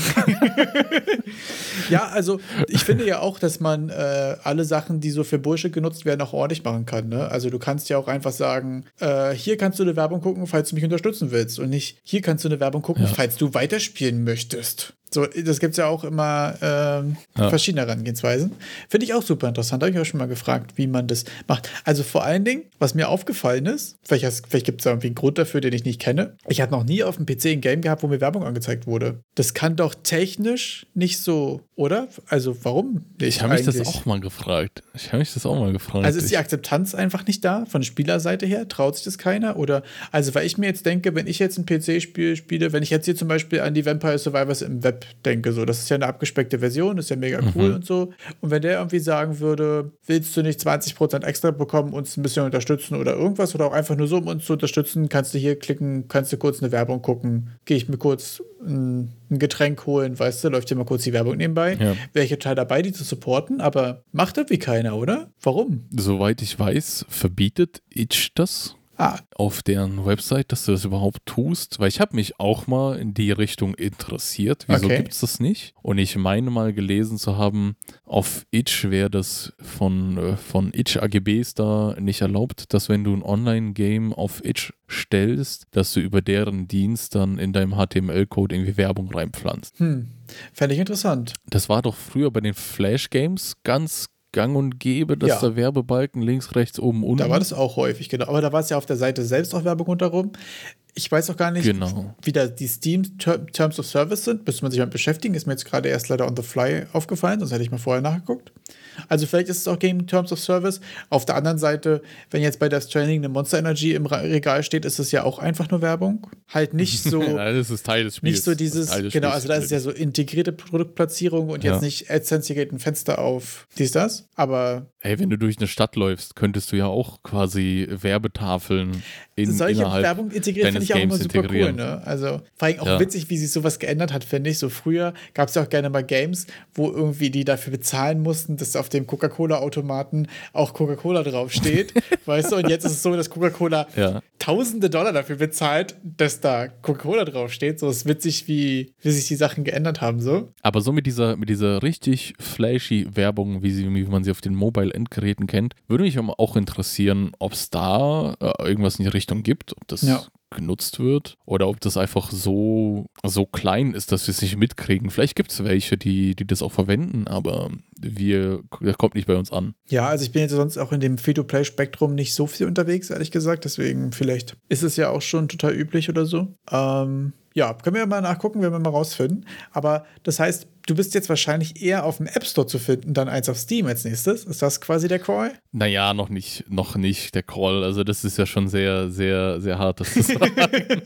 ja, also ich finde ja auch, dass man äh, alle Sachen, die so für Bullshit genutzt werden, auch ordentlich machen kann. Ne? Also du kannst ja auch einfach sagen, äh, hier kannst du eine Werbung gucken, falls du mich unterstützen willst. Und nicht, hier kannst du eine Werbung gucken, ja. falls du weiterspielen möchtest. So, das gibt es ja auch immer ähm, ja. verschiedene Herangehensweisen. Finde ich auch super interessant. Da habe ich auch schon mal gefragt, wie man das macht. Also vor allen Dingen, was mir aufgefallen ist, vielleicht, vielleicht gibt es irgendwie einen Grund dafür, den ich nicht kenne. Ich hatte noch nie auf dem PC ein Game gehabt, wo mir Werbung angezeigt wurde. Das kann doch technisch nicht so, oder? Also warum? Ich habe mich das auch mal gefragt. Ich habe mich das auch mal gefragt. Also ist die Akzeptanz einfach nicht da von Spielerseite her? Traut sich das keiner? Oder also weil ich mir jetzt denke, wenn ich jetzt ein PC-Spiel spiele, wenn ich jetzt hier zum Beispiel an die Vampire Survivors im Web denke. So, das ist ja eine abgespeckte Version, ist ja mega cool mhm. und so. Und wenn der irgendwie sagen würde, willst du nicht 20% extra bekommen, uns ein bisschen unterstützen oder irgendwas oder auch einfach nur so, um uns zu unterstützen, kannst du hier klicken, kannst du kurz eine Werbung gucken, gehe ich mir kurz ein, ein, Getränk holen, weißt du, läuft ja mal kurz die Werbung nebenbei. Ja. Wäre ich total dabei, die zu supporten, aber macht das wie keiner, oder? Warum? Soweit ich weiß, verbietet Itch das ah. auf deren Website, dass du das überhaupt tust, weil ich habe mich auch mal in die Richtung interessiert. Wieso okay. gibt es das nicht? Und ich meine mal gelesen zu haben, auf Itch wäre das von, äh, von Itch AGBs da nicht erlaubt, dass wenn du ein Online-Game auf Itch stellst, dass du über deren Dienst dann in deinem HTML-Code irgendwie Werbung reinpflanzt. Hm. Fände ich interessant. Das war doch früher bei den Flash-Games ganz gang und gäbe, dass ja. der Werbebalken links, rechts, oben, unten. Da war das auch häufig, genau. Aber da war es ja auf der Seite selbst auch Werbung rundherum. Ich weiß auch gar nicht, genau. wie da die Steam Terms of Service sind. Müsste man sich mal beschäftigen. Ist mir jetzt gerade erst leider on the fly aufgefallen, sonst hätte ich mal vorher nachgeguckt. Also vielleicht ist es auch Game Terms of Service. Auf der anderen Seite, wenn jetzt bei das Training eine Monster Energy im Regal steht, ist es ja auch einfach nur Werbung. Halt nicht so. ja, das ist Teil des Spiels. Nicht so dieses, genau, also da ist es ja so integrierte Produktplatzierung und ja. jetzt nicht AdSense, hier geht ein Fenster auf, dies, das. Aber. Ey, wenn du durch eine Stadt läufst, könntest du ja auch quasi Werbetafeln in, Solche Werbung integriert finde ich auch immer super cool. Ne? Also vor allem auch ja. witzig, wie sich sowas geändert hat, finde ich. So früher gab es ja auch gerne mal Games, wo irgendwie die dafür bezahlen mussten, dass auf dem Coca-Cola-Automaten auch Coca-Cola draufsteht. weißt du, und jetzt ist es so, dass Coca-Cola ja. tausende Dollar dafür bezahlt, dass da Coca-Cola draufsteht. So ist witzig, wie, wie sich die Sachen geändert haben. So. Aber so mit dieser, mit dieser richtig flashy Werbung, wie, sie, wie man sie auf den Mobile-Endgeräten kennt, würde mich auch interessieren, ob es da äh, irgendwas in die Richtung gibt, ob das ja genutzt wird oder ob das einfach so, so klein ist, dass wir es nicht mitkriegen. Vielleicht gibt es welche, die, die das auch verwenden, aber wir, das kommt nicht bei uns an. Ja, also ich bin jetzt sonst auch in dem Free-to-Play-Spektrum nicht so viel unterwegs, ehrlich gesagt. Deswegen vielleicht ist es ja auch schon total üblich oder so. Ähm, ja, können wir mal nachgucken, wenn wir mal rausfinden. Aber das heißt, du bist jetzt wahrscheinlich eher auf dem App Store zu finden, dann als auf Steam als nächstes. Ist das quasi der Call? Naja, noch nicht, noch nicht der Call. Also das ist ja schon sehr, sehr, sehr hart, das zu sagen.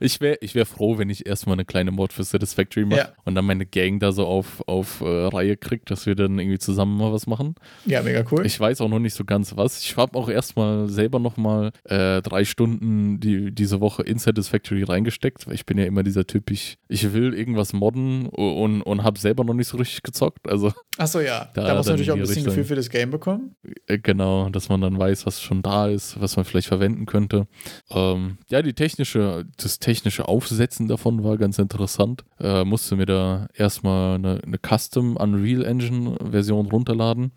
ich wäre ich wär froh, wenn ich erstmal eine kleine Mod für Satisfactory mache ja. und dann meine Gang da so auf, auf äh, Reihe kriegt, dass wir dann irgendwie zusammen mal was machen. Ja, mega cool. Ich weiß auch noch nicht so ganz was. Ich habe auch erstmal selber nochmal äh, drei Stunden die, diese Woche in Satisfactory reingesteckt, weil ich bin ja immer dieser Typ, ich, ich will irgendwas modden und, und habe selber noch nicht so richtig gezockt. Also Achso, ja. Da Da, muss man natürlich auch in ein bisschen Richtung. Gefühl für das Game bekommen. äh, genau, dass man dann weiß, was schon da ist, was man vielleicht verwenden könnte. Ähm, ja, die technische, das technische Aufsetzen davon war ganz interessant. Äh, musste mir da erstmal eine, eine Custom Unreal Engine Version runterladen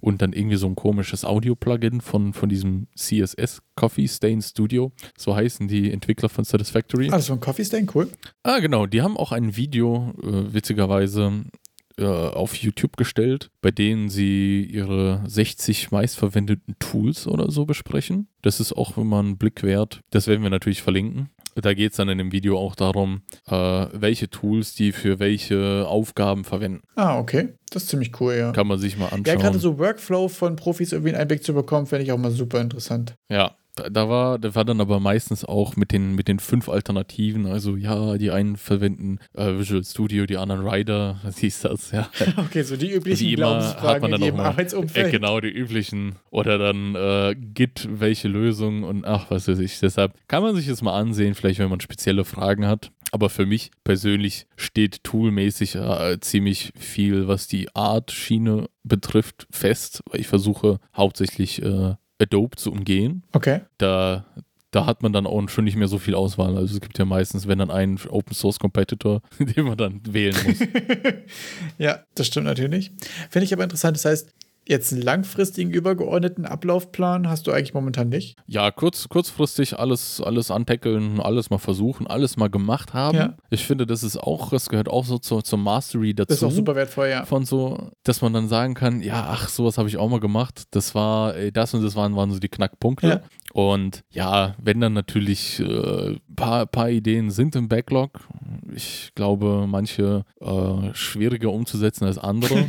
und dann irgendwie so ein komisches Audio-Plugin von, von diesem CSS Coffee Stain Studio. So heißen die Entwickler von Satisfactory. Ah, das war ein Coffee Stain, cool. Ah, genau. Die haben auch ein Video, äh, witzigerweise, äh, auf YouTube gestellt, bei denen sie ihre 60 meistverwendeten Tools oder so besprechen. Das ist auch immer ein Blick wert. Das werden wir natürlich verlinken. Da geht es dann in dem Video auch darum, äh, welche Tools die für welche Aufgaben verwenden. Ah, okay. Das ist ziemlich cool, ja. Kann man sich mal anschauen. Ja, gerade so Workflow von Profis irgendwie einen Einblick zu bekommen, finde ich auch mal super interessant. Ja, da, da war, da war dann aber meistens auch mit den, mit den fünf Alternativen. Also ja, die einen verwenden äh, Visual Studio, die anderen Rider, was hieß das, ja. Okay, so die üblichen Wie immer hat Glaubensfragen man in dann jedem auch mal, Arbeitsumfeld. äh, genau die üblichen. Oder dann äh, Git, welche Lösung und ach, was weiß ich. Deshalb kann man sich das mal ansehen, vielleicht wenn man spezielle Fragen hat. Aber für mich persönlich steht toolmäßig äh, ziemlich viel, was die Art-Schiene betrifft, fest, weil ich versuche hauptsächlich äh, Adobe zu umgehen. Okay. Da, da hat man dann auch schon nicht mehr so viel Auswahl. Also es gibt ja meistens, wenn dann einen Open Source Competitor, den man dann wählen muss. ja, das stimmt natürlich. Finde ich aber interessant. Das heißt, jetzt einen langfristigen, übergeordneten Ablaufplan hast du eigentlich momentan nicht. Ja, kurz, kurzfristig alles, alles antackeln, alles mal versuchen, alles mal gemacht haben. Ja. Ich finde, das ist auch, das gehört auch so zur, zur Mastery dazu. Das ist auch super wertvoll, ja. Von so, dass man dann sagen kann, ja, ach, sowas habe ich auch mal gemacht. Das war, ey, das und das waren, waren so die Knackpunkte. Ja. Und ja, wenn dann natürlich äh, paar, paar Ideen sind im Backlog, ich glaube, manche äh, schwieriger umzusetzen als andere.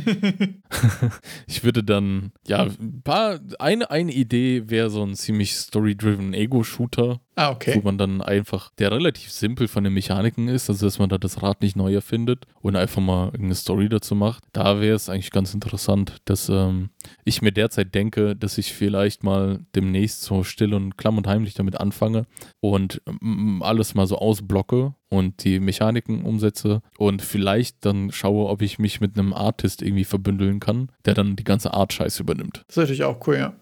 ich würde dann, ja, ein paar, eine, eine Idee wäre so ein ziemlich story-driven Ego-Shooter, Ah, wo okay. man dann einfach, der relativ simpel von den Mechaniken ist, also dass man da das Rad nicht neu erfindet und einfach mal irgendeine Story dazu macht. Da wäre es eigentlich ganz interessant, dass ähm, ich mir derzeit denke, dass ich vielleicht mal demnächst so still und klamm und heimlich damit anfange und mm, alles mal so ausblocke und die Mechaniken umsetze und vielleicht dann schaue, ob ich mich mit einem Artist irgendwie verbündeln kann, der dann die ganze Art-Scheiße übernimmt. Das ist natürlich auch cool, ja.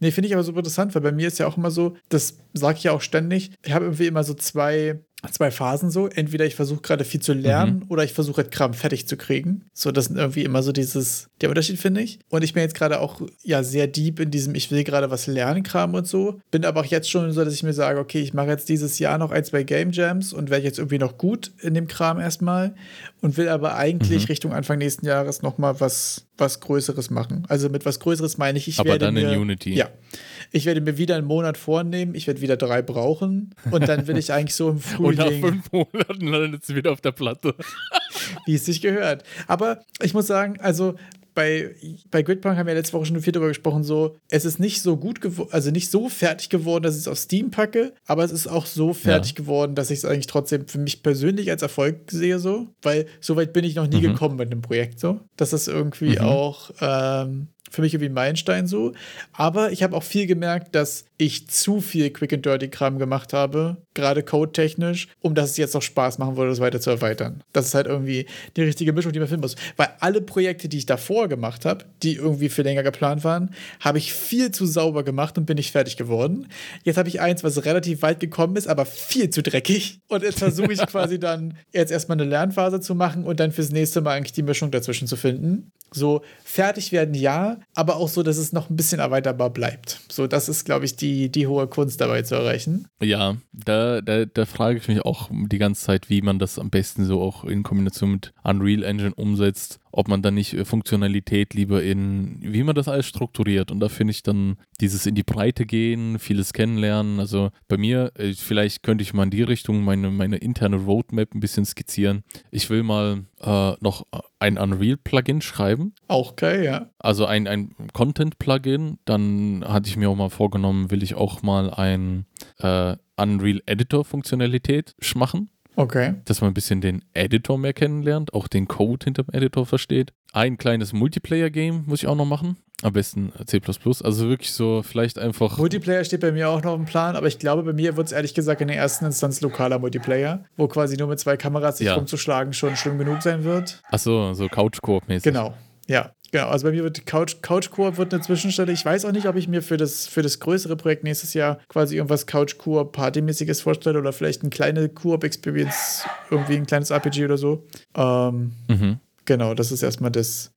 Nee, finde ich aber super interessant, weil bei mir ist ja auch immer so, das sage ich ja auch ständig, ich habe irgendwie immer so zwei, zwei Phasen so. Entweder ich versuche gerade viel zu lernen oder ich versuche halt Kram fertig zu kriegen. So, das sind irgendwie immer so dieses, der Unterschied, finde ich. Und ich bin jetzt gerade auch ja sehr deep in diesem, ich will gerade was lernen, Kram und so. Bin aber auch jetzt schon so, dass ich mir sage, okay, ich mache jetzt dieses Jahr noch ein, zwei Game Jams und werde jetzt irgendwie noch gut in dem Kram erstmal und will aber eigentlich Richtung Anfang nächsten Jahres nochmal was, was Größeres machen. Also mit was Größeres meine ich, ich Aber werde dann in mir, Unity. Ja. Ich werde mir wieder einen Monat vornehmen, ich werde wieder drei brauchen und dann will ich eigentlich so im Und nach Frühling, fünf Monaten landet es wieder auf der Platte. wie es sich gehört. Aber ich muss sagen, also bei, bei Gridpunk haben wir letzte Woche schon viel darüber gesprochen, so, es ist nicht so gut geworden, also nicht so fertig geworden, dass ich es auf Steam packe, aber es ist auch so fertig Ja. geworden, dass ich es eigentlich trotzdem für mich persönlich als Erfolg sehe, so, weil so weit bin ich noch nie Mhm. gekommen mit dem Projekt, so. Das ist irgendwie Mhm. auch ähm, für mich irgendwie ein Meilenstein so. Aber ich habe auch viel gemerkt, dass ich zu viel Quick and Dirty Kram gemacht habe, gerade codetechnisch, um dass es jetzt noch Spaß machen würde, das weiter zu erweitern. Das ist halt irgendwie die richtige Mischung, die man finden muss. Weil alle Projekte, die ich davor gemacht habe, die irgendwie für länger geplant waren, habe ich viel zu sauber gemacht und bin nicht fertig geworden. Jetzt habe ich eins, was relativ weit gekommen ist, aber viel zu dreckig. Und jetzt versuche ich quasi dann jetzt erstmal eine Lernphase zu machen und dann fürs nächste Mal eigentlich die Mischung dazwischen zu finden. So fertig werden ja, aber auch so, dass es noch ein bisschen erweiterbar bleibt. So, das ist, glaube ich, die, die hohe Kunst dabei zu erreichen. Ja, da, da, da frage ich mich auch die ganze Zeit, wie man das am besten so auch in Kombination mit Unreal Engine umsetzt. Ob man dann nicht äh, Funktionalität lieber in, wie man das alles strukturiert. Und da finde ich dann dieses in die Breite gehen, vieles kennenlernen. Also bei mir, äh, vielleicht könnte ich mal in die Richtung meine, meine interne Roadmap ein bisschen skizzieren. Ich will mal äh, noch ein Unreal-Plugin schreiben. Auch geil, ja. Also ein, ein Content-Plugin. Dann hatte ich mir auch mal vorgenommen, will ich auch mal ein äh, Unreal Editor-Funktionalität machen, Okay. dass man ein bisschen den Editor mehr kennenlernt, auch den Code hinter dem Editor versteht. ein kleines Multiplayer-Game muss ich auch noch machen. Am besten C. Also wirklich so, vielleicht einfach. Multiplayer steht bei mir auch noch im Plan, aber ich glaube, bei mir wird es ehrlich gesagt in der ersten Instanz lokaler Multiplayer, wo quasi nur mit zwei Kameras sich Ja. rumzuschlagen schon schlimm genug sein wird. Achso, so Couch-Koop-mäßig. Genau. Ja, genau. Also bei mir wird Couch, Couch Koop wird eine Zwischenstelle. Ich weiß auch nicht, ob ich mir für das, für das größere Projekt nächstes Jahr quasi irgendwas Couch Koop Partymäßiges vorstelle oder vielleicht eine kleine Koop Experience, irgendwie ein kleines RPG oder so. Ähm, Mhm. genau, das ist erstmal das.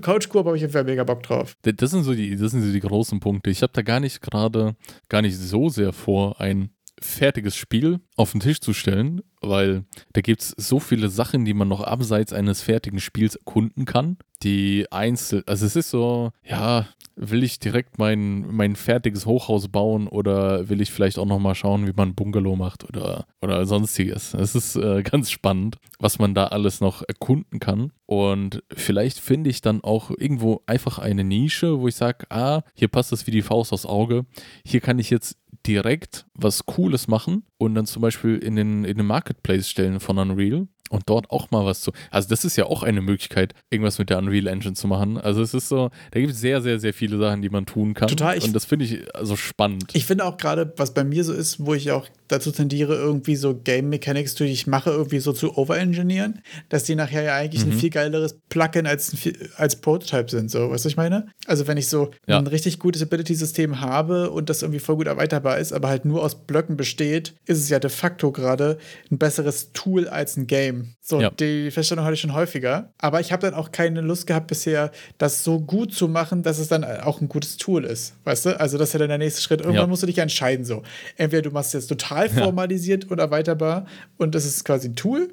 Couch Koop habe ich auf jeden Fall mega Bock drauf. Das sind so die, das sind so die großen Punkte. Ich habe da gar nicht gerade, gar nicht so sehr vor, ein fertiges Spiel auf den Tisch zu stellen, weil da gibt es so viele Sachen, die man noch abseits eines fertigen Spiels erkunden kann, die einzeln, also es ist so, ja, will ich direkt mein, mein fertiges Hochhaus bauen oder will ich vielleicht auch nochmal schauen, wie man Bungalow macht oder, oder sonstiges. Es ist äh, ganz spannend, was man da alles noch erkunden kann. Und vielleicht finde ich dann auch irgendwo einfach eine Nische, wo ich sage, ah, hier passt das wie die Faust aufs Auge. Hier kann ich jetzt direkt was Cooles machen und dann zum Beispiel in den, in den Marketplace stellen von Unreal und dort auch mal was zu. Also, das ist ja auch eine Möglichkeit, irgendwas mit der Unreal Engine zu machen. Also, es ist so, da gibt es sehr, sehr, sehr viele Sachen, die man tun kann. Total, ich- und das finde ich also spannend. Ich finde auch gerade, was bei mir so ist, wo ich auch dazu tendiere, irgendwie so Game Mechanics, die ich mache, irgendwie so zu overengineeren, dass die nachher ja eigentlich Mhm. ein viel geileres Plugin als, ein als Prototype sind. So, weißt du, was ich meine? Also, wenn ich so Ja. ein richtig gutes Ability-System habe und das irgendwie voll gut erweiterbar ist, aber halt nur aus Blöcken besteht, ist es ja de facto gerade ein besseres Tool als ein Game. So, Ja. die Feststellung hatte ich schon häufiger. Aber ich habe dann auch keine Lust gehabt bisher, das so gut zu machen, dass es dann auch ein gutes Tool ist. Weißt du? Also, das ist ja dann der nächste Schritt. Irgendwann Ja. musst du dich entscheiden so. Entweder du machst es jetzt total formalisiert und erweiterbar und das ist quasi ein Tool.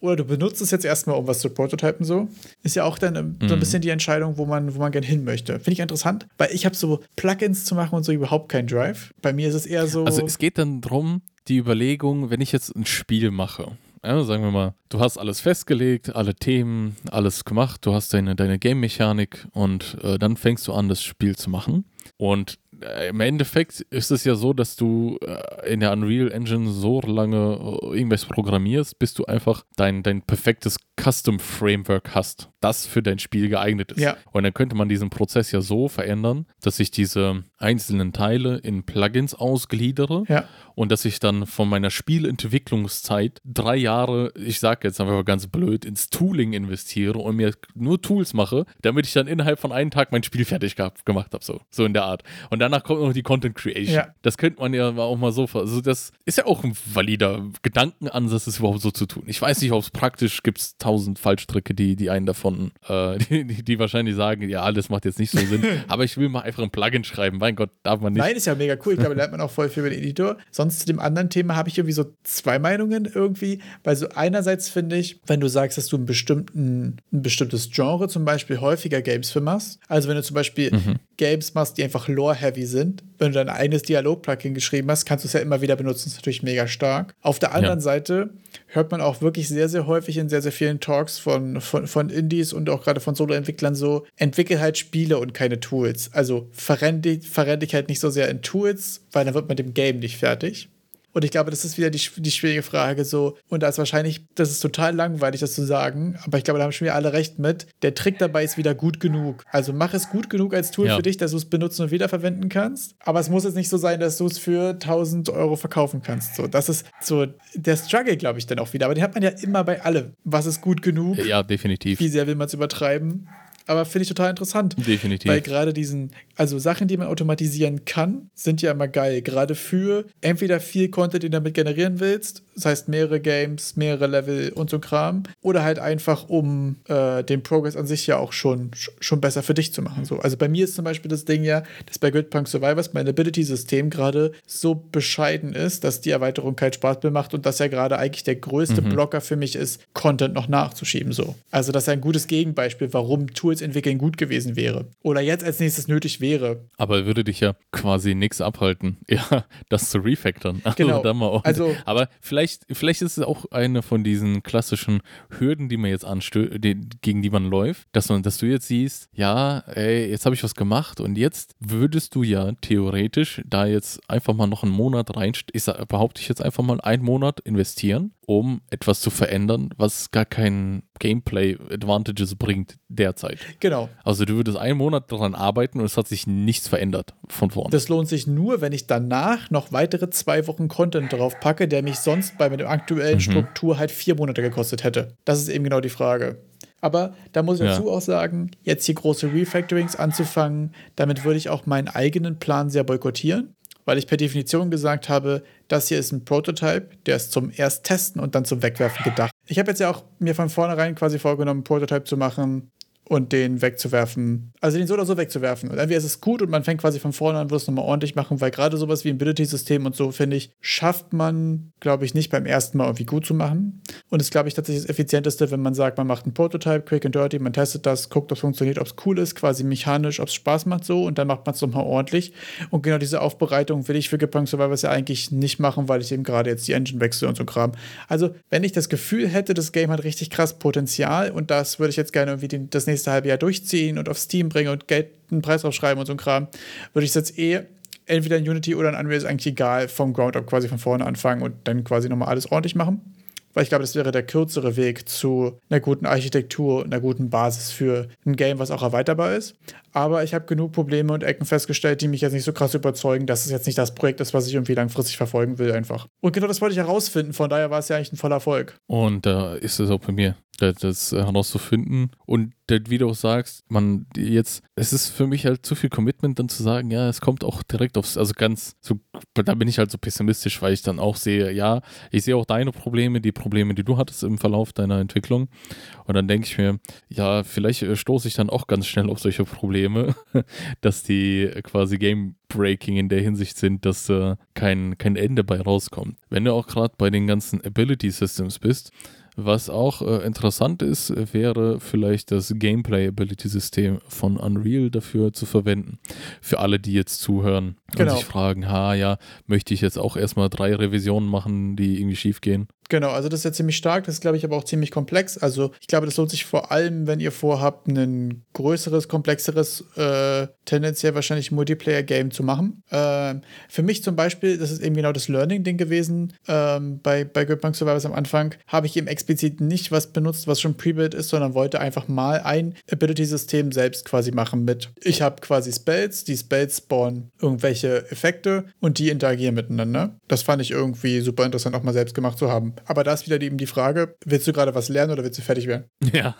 Oder du benutzt es jetzt erstmal, um was zu prototypen, so. Ist ja auch dann ähm, so Mhm. ein bisschen die Entscheidung, wo man, wo man gern hin möchte. Finde ich interessant, weil ich habe so Plugins zu machen und so überhaupt keinen Drive. Bei mir ist es eher so. Also es geht dann drum, die Überlegung, wenn ich jetzt ein Spiel mache, ja, sagen wir mal, du hast alles festgelegt, alle Themen, alles gemacht, du hast deine, deine Game-Mechanik und äh, dann fängst du an, das Spiel zu machen. Und im Endeffekt ist es ja so, dass du äh, in der Unreal Engine so lange äh, irgendwas programmierst, bis du einfach dein, dein perfektes Custom-Framework hast, das für dein Spiel geeignet ist. Ja. Und dann könnte man diesen Prozess ja so verändern, dass ich diese einzelnen Teile in Plugins ausgliedere ja. und dass ich dann von meiner Spielentwicklungszeit drei Jahre, ich sage jetzt einfach mal ganz blöd, ins Tooling investiere und mir nur Tools mache, damit ich dann innerhalb von einem Tag mein Spiel fertig gemacht habe, so, so in der Art. Und danach kommt noch die Content Creation. Ja. Das könnte man ja auch mal so, also das ist ja auch ein valider Gedankenansatz, das überhaupt so zu tun. Ich weiß nicht, ob es praktisch gibt, es tausend Fallstricke, die, die einen davon, äh, die, die, die wahrscheinlich sagen, ja, das macht jetzt nicht so Sinn, aber ich will mal einfach ein Plugin schreiben. Mein Gott, darf man nicht. Nein, ist ja mega cool. Ich glaube, da lernt man auch voll viel über den Editor. Sonst zu dem anderen Thema habe ich irgendwie so zwei Meinungen irgendwie. Weil so einerseits finde ich, wenn du sagst, dass du einen bestimmten, ein bestimmtes Genre zum Beispiel häufiger Games für machst. Also wenn du zum Beispiel Games machst, die einfach lore-heavy sind, wenn du dein eigenes Dialog-Plugin geschrieben hast, kannst du es ja immer wieder benutzen. Das ist natürlich mega stark. Auf der anderen Seite hört man auch wirklich sehr, sehr häufig in sehr, sehr vielen Talks von, von, von Indies und auch gerade von Solo-Entwicklern so, entwickel halt Spiele und keine Tools. Also verrenn dich, verrenn dich halt nicht so sehr in Tools, weil dann wird man dem Game nicht fertig. Und ich glaube, das ist wieder die, die schwierige Frage so. Und da ist wahrscheinlich, das ist total langweilig, das zu sagen, aber ich glaube, da haben schon wir alle recht mit. Der Trick dabei ist wieder gut genug. Also mach es gut genug als Tool Ja. für dich, dass du es benutzen und wiederverwenden kannst. Aber es muss jetzt nicht so sein, dass du es für 1000 Euro verkaufen kannst. So, das ist so der Struggle, glaube ich, dann auch wieder. Aber den hat man ja immer bei allem. Was ist gut genug? Ja, definitiv. Wie sehr will man es übertreiben? Aber finde ich total interessant. Definitiv. Weil gerade diesen, also Sachen, die man automatisieren kann, sind ja immer geil. Gerade für entweder viel Content, den du damit generieren willst, das heißt mehrere Games, mehrere Level und so Kram, oder halt einfach, um äh, den Progress an sich ja auch schon, schon besser für dich zu machen. So. Also bei mir ist zum Beispiel das Ding ja, dass bei Gridpunk Survivors mein Ability-System gerade so bescheiden ist, dass die Erweiterung keinen Spaß mehr macht und dass ja gerade eigentlich der größte Blocker für mich ist, Content noch nachzuschieben. So. Also das ist ein gutes Gegenbeispiel, warum Tools entwickeln gut gewesen wäre. Oder jetzt als nächstes nötig wäre. Aber würde dich ja quasi nichts abhalten, ja, das zu refactoren. Also Genau. dann mal auch- Also- aber vielleicht, vielleicht ist es auch eine von diesen klassischen Hürden, die man jetzt anstößt, gegen die man läuft, dass man, dass du jetzt siehst, ja, ey, jetzt habe ich was gemacht und jetzt würdest du ja theoretisch da jetzt einfach mal noch einen Monat rein, ich sag, behaupte ich jetzt einfach mal einen Monat investieren um etwas zu verändern, was gar keinen Gameplay-Advantages bringt derzeit. Genau. Also du würdest einen Monat daran arbeiten und es hat sich nichts verändert von vorne. Das lohnt sich nur, wenn ich danach noch weitere zwei Wochen Content drauf packe, der mich sonst bei der aktuellen mhm. Struktur halt vier Monate gekostet hätte. Das ist eben genau die Frage. Aber da muss ich ja. dazu auch sagen, jetzt hier große Refactorings anzufangen, damit würde ich auch meinen eigenen Plan sehr boykottieren, weil ich per Definition gesagt habe, das hier ist ein Prototype, der ist zum erst testen und dann zum Wegwerfen gedacht. Ich habe jetzt ja auch mir von vornherein quasi vorgenommen, Prototype zu machen, und den wegzuwerfen. Also den so oder so wegzuwerfen. Und entweder ist es gut und man fängt quasi von vorne an, wird es nochmal ordentlich machen, weil gerade sowas wie ein Ability-System und so, finde ich, schafft man, glaube ich, nicht beim ersten Mal irgendwie gut zu machen. Und ist, glaube ich, tatsächlich das Effizienteste, wenn man sagt, man macht einen Prototype, quick and dirty, man testet das, guckt, ob es funktioniert, ob es cool ist, quasi mechanisch, ob es Spaß macht so und dann macht man es nochmal ordentlich. Und genau diese Aufbereitung will ich für Gepunk Survivors ja eigentlich nicht machen, weil ich eben gerade jetzt die Engine wechsle und so Kram. Also, wenn ich das Gefühl hätte, das Game hat richtig krass Potenzial und das würde ich jetzt gerne irgendwie den, das nächste nächste halbe Jahr durchziehen und auf Steam bringen und Geld einen Preis aufschreiben und so ein Kram, würde ich es jetzt eh entweder in Unity oder in Unreal ist eigentlich egal, vom Ground up quasi von vorne anfangen und dann quasi nochmal alles ordentlich machen. Weil ich glaube, das wäre der kürzere Weg zu einer guten Architektur, einer guten Basis für ein Game, was auch erweiterbar ist. Aber ich habe genug Probleme und Ecken festgestellt, die mich jetzt nicht so krass überzeugen, dass es jetzt nicht das Projekt ist, was ich irgendwie langfristig verfolgen will, einfach. Und genau das wollte ich herausfinden. Von daher war es ja eigentlich ein voller Erfolg. Und da äh, ist es auch bei mir das herauszufinden. Und wie du auch sagst, man jetzt, es ist für mich halt zu viel Commitment, dann zu sagen, ja, es kommt auch direkt aufs, also ganz, so, da bin ich halt so pessimistisch, weil ich dann auch sehe, ja, ich sehe auch deine Probleme, die Probleme, die du hattest im Verlauf deiner Entwicklung. Und dann denke ich mir, ja, vielleicht äh, stoße ich dann auch ganz schnell auf solche Probleme, dass die quasi Game Breaking in der Hinsicht sind, dass äh, kein, kein Ende bei rauskommt. Wenn du auch gerade bei den ganzen Ability Systems bist, was auch äh, interessant ist, wäre vielleicht das Gameplay-Ability-System von Unreal dafür zu verwenden. Für alle, die jetzt zuhören genau. und sich fragen, ha, ja, möchte ich jetzt auch erstmal drei Revisionen machen, die irgendwie schief gehen? Genau, also das ist ja ziemlich stark, das ist, glaube ich, aber auch ziemlich komplex. Also ich glaube, das lohnt sich vor allem, wenn ihr vorhabt, ein größeres, komplexeres, äh, tendenziell wahrscheinlich Multiplayer-Game zu machen. Äh, für mich zum Beispiel, das ist eben genau das Learning-Ding gewesen, ähm, bei, bei Gridpunk Survivors am Anfang, habe ich eben explizit nicht was benutzt, was schon pre-built ist, sondern wollte einfach mal ein Ability-System selbst quasi machen mit, ich habe quasi Spells, die Spells spawnen irgendwelche Effekte und die interagieren miteinander. Das fand ich irgendwie super interessant, auch mal selbst gemacht zu haben. Aber da ist wieder eben die Frage, willst du gerade was lernen oder willst du fertig werden? Ja,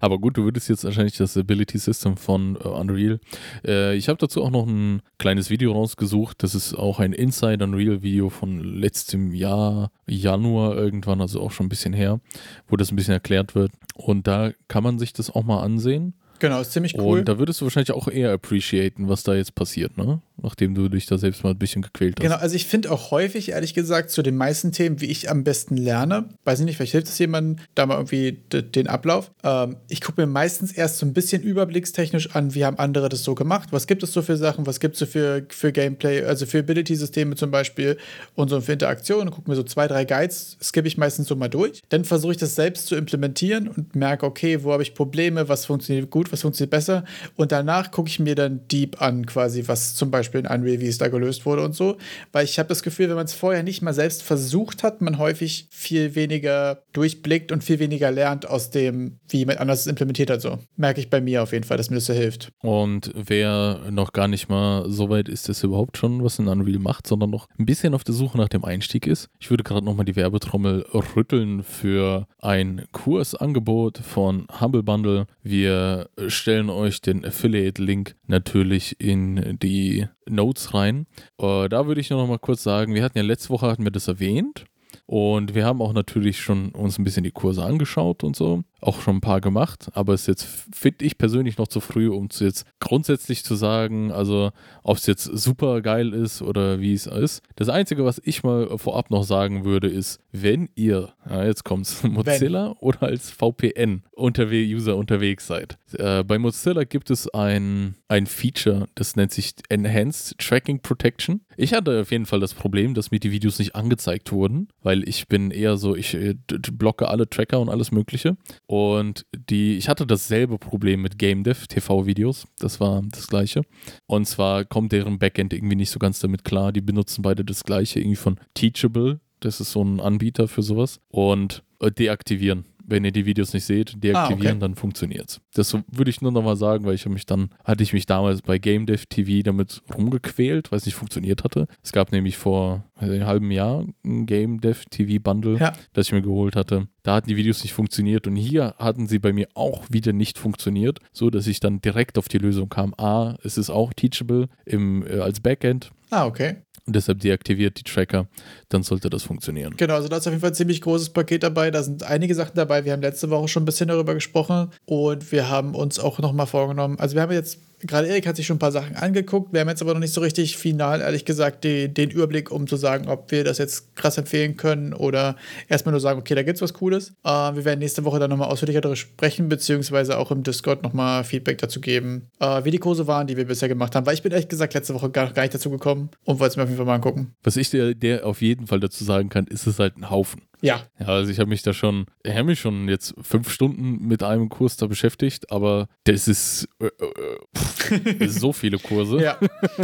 aber gut, du würdest jetzt wahrscheinlich das Ability System von uh, Unreal. Äh, ich habe dazu auch noch ein kleines Video rausgesucht. Das ist auch ein Inside Unreal Video von letztem Jahr, Januar irgendwann, also auch schon ein bisschen her, wo das ein bisschen erklärt wird. Und da kann man sich das auch mal ansehen. Genau, ist ziemlich cool. Und da würdest du wahrscheinlich auch eher appreciaten, was da jetzt passiert, ne? Nachdem du dich da selbst mal ein bisschen gequält hast. Genau, also ich finde auch häufig, ehrlich gesagt, zu den meisten Themen, wie ich am besten lerne, weiß ich nicht, vielleicht hilft es jemandem, da mal irgendwie den Ablauf. Ähm, ich gucke mir meistens erst so ein bisschen überblickstechnisch an, wie haben andere das so gemacht, was gibt es so für Sachen, was gibt es so für, für Gameplay, also für Ability-Systeme zum Beispiel und so für Interaktionen, gucke mir so zwei, drei Guides, skippe ich meistens so mal durch. Dann versuche ich das selbst zu implementieren und merke, okay, wo habe ich Probleme, was funktioniert gut, was funktioniert besser. Und danach gucke ich mir dann Deep an, quasi, was zum Beispiel in Unreal, wie es da gelöst wurde und so. Weil ich habe das Gefühl, wenn man es vorher nicht mal selbst versucht hat, man häufig viel weniger durchblickt und viel weniger lernt aus dem, wie jemand anders es implementiert hat. So merke ich bei mir auf jeden Fall, dass mir das so hilft. Und wer noch gar nicht mal so weit ist, dass überhaupt schon was in Unreal macht, sondern noch ein bisschen auf der Suche nach dem Einstieg ist, ich würde gerade nochmal die Werbetrommel rütteln für ein Kursangebot von Humble Bundle. Wir stellen euch den Affiliate-Link natürlich in die Notes rein. Uh, da würde ich nur noch mal kurz sagen, wir hatten ja letzte Woche hatten wir das erwähnt und wir haben auch natürlich schon uns ein bisschen die Kurse angeschaut und so auch schon ein paar gemacht, aber es ist jetzt, finde ich persönlich noch zu früh, um zu jetzt grundsätzlich zu sagen, also ob es jetzt super geil ist oder wie es ist. Das Einzige, was ich mal vorab noch sagen würde, ist, wenn ihr, ja, jetzt kommt's, Mozilla wenn. oder als VPN unterwe User unterwegs seid. Äh, bei Mozilla gibt es ein, ein Feature, das nennt sich Enhanced Tracking Protection. Ich hatte auf jeden Fall das Problem, dass mir die Videos nicht angezeigt wurden, weil ich bin eher so, ich äh, blocke alle Tracker und alles Mögliche. Und die, ich hatte dasselbe Problem mit GameDev, TV-Videos. Das war das gleiche. Und zwar kommt deren Backend irgendwie nicht so ganz damit klar. Die benutzen beide das gleiche, irgendwie von Teachable Das ist so ein Anbieter für sowas. Und äh, deaktivieren. Wenn ihr die Videos nicht seht, deaktivieren, Ah, okay. dann funktioniert's. Das würde ich nur nochmal sagen, weil ich habe mich dann, hatte ich mich damals bei Game Dev TV damit rumgequält, weil es nicht funktioniert hatte. Es gab nämlich vor einem halben Jahr ein Game Dev TV Bundle, Ja. das ich mir geholt hatte. Da hatten die Videos nicht funktioniert und hier hatten sie bei mir auch wieder nicht funktioniert, so dass ich dann direkt auf die Lösung kam. A, es ist auch teachable im, äh, als Backend Ah, okay. und deshalb deaktiviert die Tracker, dann sollte das funktionieren. Genau, also da ist auf jeden Fall ein ziemlich großes Paket dabei. Da sind einige Sachen dabei. Wir haben letzte Woche schon ein bisschen darüber gesprochen und wir haben uns auch nochmal vorgenommen. Also wir haben jetzt, gerade Erik hat sich schon ein paar Sachen angeguckt. Wir haben jetzt aber noch nicht so richtig final, ehrlich gesagt, die, den Überblick, um zu sagen, ob wir das jetzt krass empfehlen können oder erstmal nur sagen, okay, da gibt's was Cooles. Äh, wir werden nächste Woche dann nochmal ausführlicher darüber sprechen, beziehungsweise auch im Discord nochmal Feedback dazu geben, äh, wie die Kurse waren, die wir bisher gemacht haben. Weil ich bin ehrlich gesagt letzte Woche gar, gar nicht dazu gekommen und wollte es mir auf jeden Fall mal angucken. Was ich dir der auf jeden Fall dazu sagen kann, ist es halt ein Haufen. Ja, Ja, also ich habe mich da schon, ich habe mich schon jetzt fünf Stunden mit einem Kurs da beschäftigt, aber das ist, äh, äh, so viele Kurse. ja.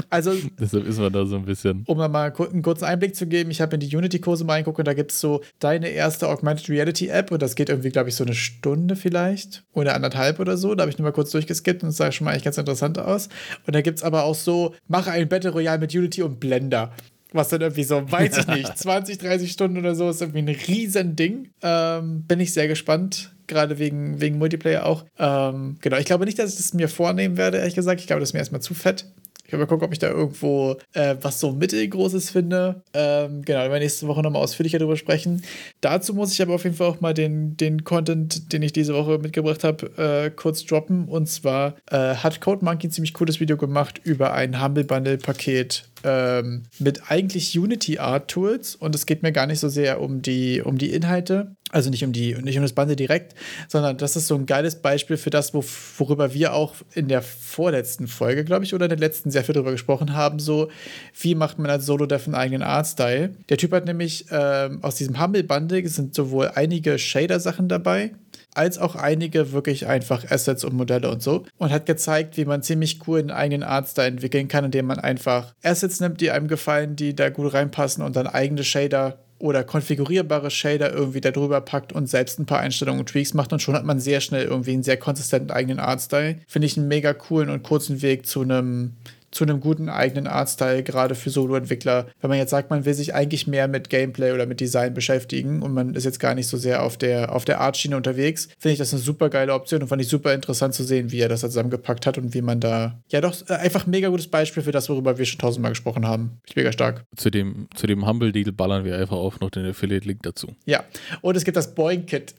Also Deshalb ist man da so ein bisschen. um da mal einen kurzen Einblick zu geben, ich habe in die Unity-Kurse mal reingeguckt und da gibt es so deine erste Augmented Reality-App und das geht irgendwie, glaube ich, so eine Stunde vielleicht oder anderthalb oder so. Da habe ich nur mal kurz durchgeskippt und es sah schon mal eigentlich ganz interessant aus. Und da gibt es aber auch so, mache ein Battle Royale mit Unity und Blender. Was dann irgendwie so, weiß ich nicht, 20, 30 Stunden oder so ist irgendwie ein riesen Ding. Ähm, bin ich sehr gespannt, gerade wegen, wegen Multiplayer auch. Ähm, genau, ich glaube nicht, dass ich das mir vornehmen werde, ehrlich gesagt. Ich glaube, das ist mir erstmal zu fett. Ich werde mal gucken, ob ich da irgendwo äh, was so mittelgroßes finde. Ähm, genau, wir werden nächste Woche nochmal ausführlicher darüber sprechen. Dazu muss ich aber auf jeden Fall auch mal den, den Content, den ich diese Woche mitgebracht habe, äh, kurz droppen. Und zwar äh, hat Code Monkey ein ziemlich cooles Video gemacht über ein Humble Bundle Paket ähm, mit eigentlich Unity Art Tools. Und es geht mir gar nicht so sehr um die, um die Inhalte, also nicht um die, nicht um das Bundle direkt, sondern das ist so ein geiles Beispiel für das, wo, worüber wir auch in der vorletzten Folge, glaube ich, oder in der letzten sehr viel drüber gesprochen haben. So, wie macht man als Solo-Dev einen eigenen Artstyle? Der Typ hat nämlich ähm, aus diesem Humble Bundle sind sowohl einige Shader-Sachen dabei, als auch einige wirklich einfach Assets und Modelle und so. Und hat gezeigt, wie man ziemlich cool einen eigenen Artstyle entwickeln kann, indem man einfach Assets nimmt, die einem gefallen, die da gut reinpassen und dann eigene Shader oder konfigurierbare Shader irgendwie da drüber packt und selbst ein paar Einstellungen und Tweaks macht und schon hat man sehr schnell irgendwie einen sehr konsistenten eigenen Artstyle. Finde ich einen mega coolen und kurzen Weg zu einem zu einem guten eigenen Artstyle, gerade für Solo-Entwickler. Wenn man jetzt sagt, man will sich eigentlich mehr mit Gameplay oder mit Design beschäftigen und man ist jetzt gar nicht so sehr auf der, auf der Art-Schiene unterwegs, finde ich das eine super geile Option und fand ich super interessant zu sehen, wie er das da zusammengepackt hat und wie man da, ja doch, äh, einfach ein mega gutes Beispiel für das, worüber wir schon tausendmal gesprochen haben. Ich mega stark. Zu dem, zu dem Humble Deal ballern wir einfach auch noch den Affiliate-Link dazu. Ja, und es gibt das Boing-Kit.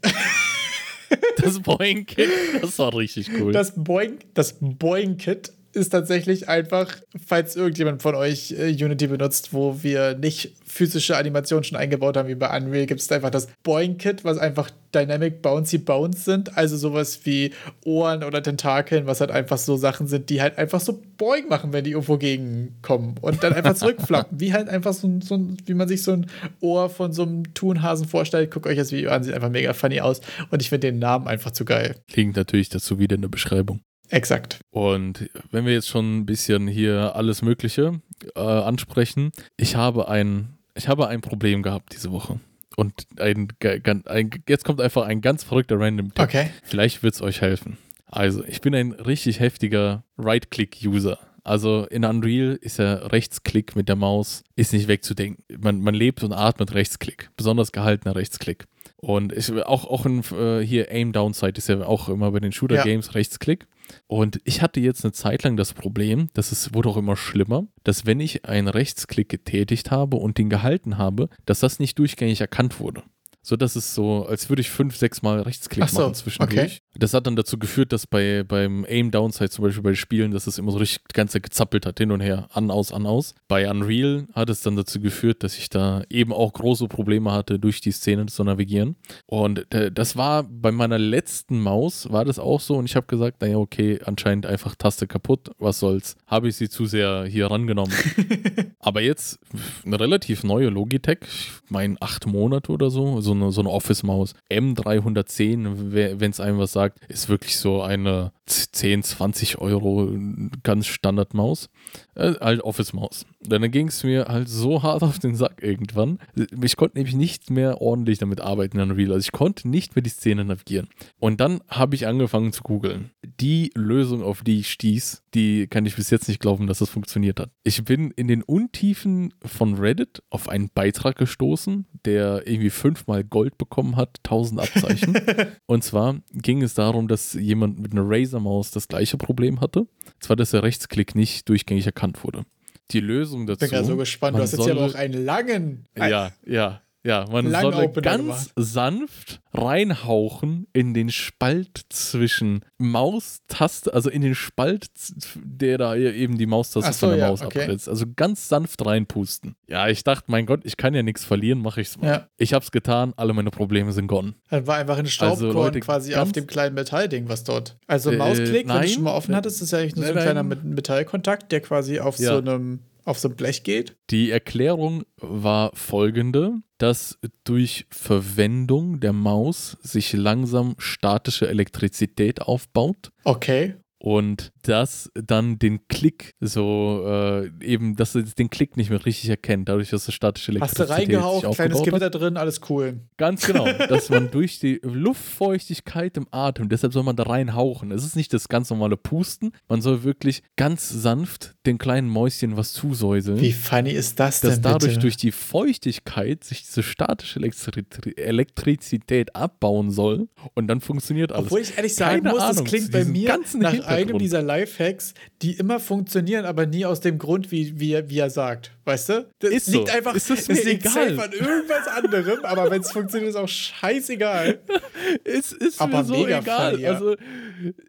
Das Boeing-Kit, das war richtig cool. Das Boing, das Boing-Kit ist tatsächlich einfach, falls irgendjemand von euch äh, Unity benutzt, wo wir nicht physische Animationen schon eingebaut haben, wie bei Unreal, gibt es einfach das Boing-Kit, was einfach Dynamic Bouncy Bounce sind. Also sowas wie Ohren oder Tentakeln, was halt einfach so Sachen sind, die halt einfach so Boing machen, wenn die irgendwo gegenkommen und dann einfach zurückflappen. wie halt einfach so, ein- so ein, wie man sich so ein Ohr von so einem Thunhasen vorstellt. Guckt euch das Video an, sieht einfach mega funny aus und ich finde den Namen einfach zu geil. Link natürlich dazu wieder in der Beschreibung. Exakt. Und wenn wir jetzt schon ein bisschen hier alles Mögliche äh, ansprechen, ich habe ein, ich habe ein Problem gehabt diese Woche. Und ein, ein, ein, jetzt kommt einfach ein ganz verrückter Random-Tipp. Okay. Vielleicht wird es euch helfen. Also, ich bin ein richtig heftiger Right-Click-User. Also in Unreal ist der Rechtsklick mit der Maus ist nicht wegzudenken. Man, man lebt und atmet Rechtsklick. Besonders gehaltener Rechtsklick. Und ich, auch, auch in, äh, hier Aim Downside ist ja auch immer bei den Shooter-Games Rechtsklick. Und ich hatte jetzt eine Zeit lang das Problem, dass es wurde auch immer schlimmer, dass wenn ich einen Rechtsklick getätigt habe und den gehalten habe, dass das nicht durchgängig erkannt wurde. So dass es so, als würde ich fünf, sechs Mal Rechtsklick so, machen zwischendurch. okay. Das hat dann dazu geführt, dass bei, beim Aim Downside zum Beispiel bei Spielen, dass es immer so richtig die ganze Zeit gezappelt hat, hin und her, an, aus, an, aus. Bei Unreal hat es dann dazu geführt, dass ich da eben auch große Probleme hatte, durch die Szene zu navigieren. Und äh, das war bei meiner letzten Maus, war das auch so. Und ich habe gesagt, naja, okay, anscheinend einfach Taste kaputt, was soll's. Habe ich sie zu sehr hier rangenommen. Aber jetzt eine relativ neue Logitech, ich meine acht Monate oder so, so eine, so eine Office-Maus. M310, wenn es einem was sagt, ist wirklich so eine 10, 20 Euro, ganz Standard-Maus. Äh, halt Office-Maus. Dann ging es mir halt so hart auf den Sack irgendwann. Ich konnte nämlich nicht mehr ordentlich damit arbeiten in Unreal. Also ich konnte nicht mehr die Szene navigieren. Und dann habe ich angefangen zu googeln. Die Lösung, auf die ich stieß, die kann ich bis jetzt nicht glauben, dass das funktioniert hat. Ich bin in den Untiefen von Reddit auf einen Beitrag gestoßen, der irgendwie fünfmal Gold bekommen hat, 1000 Abzeichen. Und zwar ging es darum, dass jemand mit einer Razer-Maus das gleiche Problem hatte. Zwar, dass der Rechtsklick nicht durchgängig erkannt wurde. Die Lösung dazu. Ich bin gerade so gespannt. Du hast jetzt ja auch einen langen. Ja, ja. Ja, man Lang soll Opener ganz sanft reinhauchen in den Spalt zwischen Maustaste, also in den Spalt, der da eben die Maustaste so, von der ja, Maus okay. absetzt. Also ganz sanft reinpusten. Ja, ich dachte, mein Gott, ich kann ja nichts verlieren, mache ich's mal. Ja. Ich hab's getan, alle meine Probleme sind gone. Dann war einfach ein Staubkorn Leute, quasi auf dem kleinen Metallding, was dort. Also Äh, Mausklick, wenn du nein. schon mal offen hattest, ist ja eigentlich nur so ein Nein, kleiner nein. Met- Metallkontakt, der quasi auf Ja. so einem auf so einem Blech geht. Die Erklärung war folgende, dass durch Verwendung der Maus sich langsam statische Elektrizität aufbaut Okay. und das dann den Klick so äh, eben, dass es den Klick nicht mehr richtig erkennt, dadurch, dass es statische Hast du Elektrizität reingehaucht, kleines hat. Gewitter drin, alles cool. Ganz genau, dass man durch die Luftfeuchtigkeit im Atem, deshalb soll man da reinhauchen. Es ist nicht das ganz normale Pusten, man soll wirklich ganz sanft den kleinen Mäuschen was zusäuseln Wie funny ist das dass denn dadurch bitte? durch die Feuchtigkeit sich diese statische Elektri Elektrizität abbauen soll und dann funktioniert alles. Obwohl ich ehrlich sagen Keine muss, das Ahnung, klingt bei mir nach einem dieser Lifehacks, die immer funktionieren, aber nie aus dem Grund, wie, wie, er, wie er sagt. Weißt du? Das Ist liegt so. einfach, Ist das es liegt egal. safe an irgendwas anderem, aber wenn es funktioniert, ist auch scheißegal. es ist Aber mir so egal. funny, ja. Also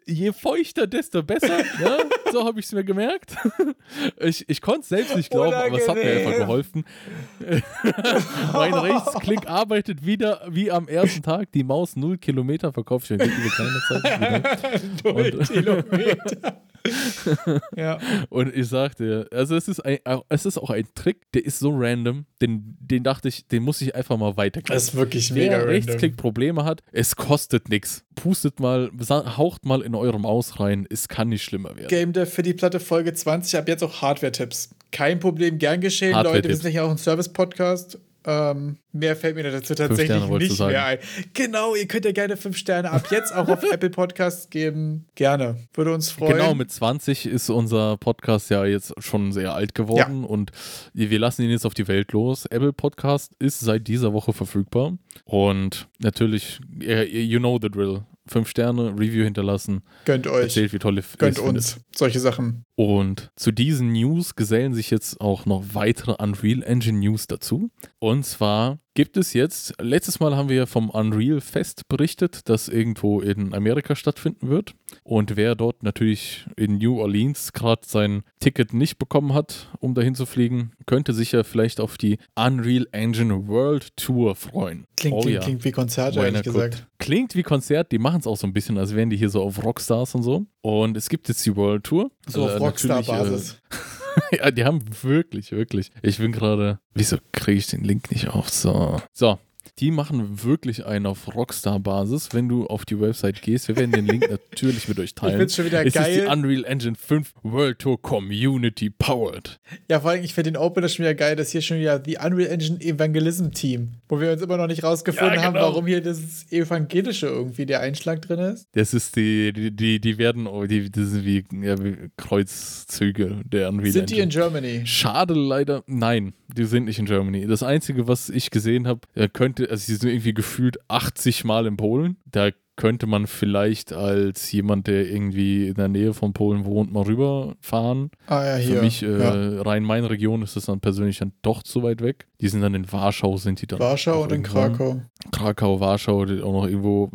je feuchter, desto besser. ne? So habe ich es mir gemerkt. Ich, ich konnte es selbst nicht glauben, aber es hat mir Unangenehm. einfach geholfen. mein Rechtsklick arbeitet wieder wie am ersten Tag. Die Maus 0 Kilometer verkauft schon diese kleine Zeit. Null Kilometer. ja. Und ich sagte, also es ist, ein, es ist auch ein Trick, der ist so random, den, den dachte ich, den muss ich einfach mal weitergeben. Das ist wirklich mega Wer random. Rechtsklick-Probleme hat, es kostet nichts. Pustet mal, haucht mal in eurem Maus rein, es kann nicht schlimmer werden. Game Dev für die Platte Folge 20. Ab jetzt auch Hardware-Tipps. Kein Problem, gern geschehen, Leute. Wir sind ja auch ein Service-Podcast. Ähm, mehr fällt mir dazu tatsächlich nicht mehr ein. Genau, ihr könnt ja gerne fünf Sterne ab jetzt auch auf Apple Podcasts geben. Gerne. Würde uns freuen. Genau, mit 20 ist unser Podcast ja jetzt schon sehr alt geworden und wir lassen ihn jetzt auf die Welt los. Apple Podcast ist seit dieser Woche verfügbar und natürlich, äh, you know the drill. Fünf Sterne, Review hinterlassen, Gönnt euch. erzählt, wie toll ihr Gönnt uns. Solche Sachen. Und zu diesen News gesellen sich jetzt auch noch weitere Unreal Engine News dazu. Und zwar gibt es jetzt, letztes Mal haben wir vom Unreal Fest berichtet, das irgendwo in Amerika stattfinden wird. Und wer dort natürlich in New Orleans gerade sein Ticket nicht bekommen hat, um dahin zu fliegen, könnte sich ja vielleicht auf die Unreal Engine World Tour freuen. Klingt, Oh klingt, ja. klingt wie Konzerte, ehrlich gesagt. Klingt wie Konzert, die machen es auch so ein bisschen, als wären die hier so auf Rockstars und so. Und es gibt jetzt die World Tour. So auf Äh, Rockstar-Basis. äh, ja, die haben wirklich, wirklich. Ich bin gerade. Wieso kriege ich den Link nicht auf? So. So. Die machen wirklich einen auf Rockstar-Basis, wenn du auf die Website gehst. Wir werden den Link natürlich mit euch teilen. Ich find's schon wieder es geil. ist die Unreal Engine 5 World Tour Community Powered. Ja, vor allem, ich finde den Opener schon wieder geil, dass hier schon wieder die Unreal Engine Evangelism Team, wo wir uns immer noch nicht rausgefunden Ja, haben, genau. warum hier das Evangelische irgendwie der Einschlag drin ist. Das ist die, die, die, die werden, oh, die, das sind wie, ja, wie Kreuzzüge der Unreal Sind die Engine. in Germany? Schade leider, nein, die sind nicht in Germany. Das Einzige, was ich gesehen habe, könnte, also sie sind irgendwie gefühlt 80 Mal in Polen. Da könnte man vielleicht als jemand, der irgendwie in der Nähe von Polen wohnt, mal rüberfahren. Ah ja, hier. Für mich, äh, ja. Rhein-Main-Region, ist das dann persönlich dann doch zu weit weg. Die sind dann in Warschau, sind die dann. Warschau und in. Krakau. Krakau, Warschau, auch noch irgendwo.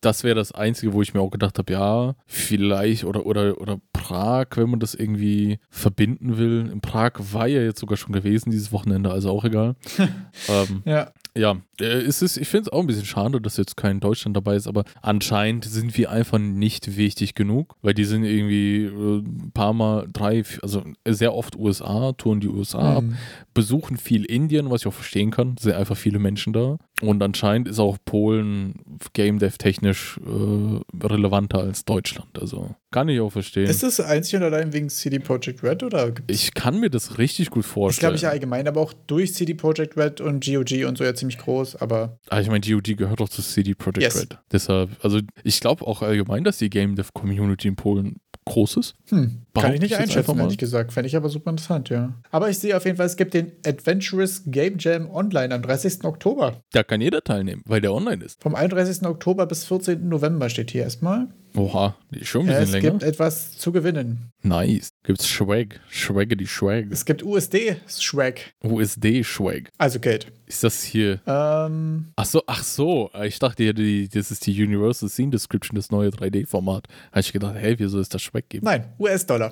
Das wäre das Einzige, wo ich mir auch gedacht habe, ja, vielleicht oder, oder, oder Prag, wenn man das irgendwie verbinden will. In Prag war ja jetzt sogar schon gewesen dieses Wochenende, also auch egal. ähm, Ja. Ja, äh, es ist, ich finde es auch ein bisschen schade, dass jetzt kein Deutschland dabei ist, aber anscheinend sind wir einfach nicht wichtig genug, weil die sind irgendwie äh, ein paar Mal, drei, also sehr oft USA, touren die USA ab, Mhm. besuchen viel Indien, was ich auch verstehen kann, sind einfach viele Menschen da. Und anscheinend ist auch Polen Game Dev technisch äh, relevanter als Deutschland. Also kann ich auch verstehen. Ist das einzig und allein wegen CD Projekt Red oder? Ich kann mir das richtig gut Ich vorstellen. glaube, ich allgemein, aber auch durch CD Projekt Red und GOG und so ja ziemlich groß, aber Ah, ich meine, GOG gehört doch zu CD Projekt Yes. Red. Deshalb, also ich glaube auch allgemein, dass die Game Dev Community in Polen groß ist. hm, kann ich nicht einschätzen, ehrlich gesagt. Fände ich aber super interessant, ja. Aber ich sehe auf jeden Fall, es gibt den Adventurous Game Jam online am 30. Oktober. Da kann jeder teilnehmen, weil der online ist. Vom 31. Oktober bis 14. November steht hier erstmal. Oha, schon ein bisschen Es länger. gibt etwas zu gewinnen. Nice. Gibt's Swag. Swagge die Swag. Es gibt USD-Swag, USD-Swag. also Geld. Ist das hier. Ähm, Ach so, ach so. Ich dachte die, das ist die Universal Scene Description, das neue 3D-Format. Habe ich gedacht, hey, wieso ist das Swag geben? nein, US-Dollar.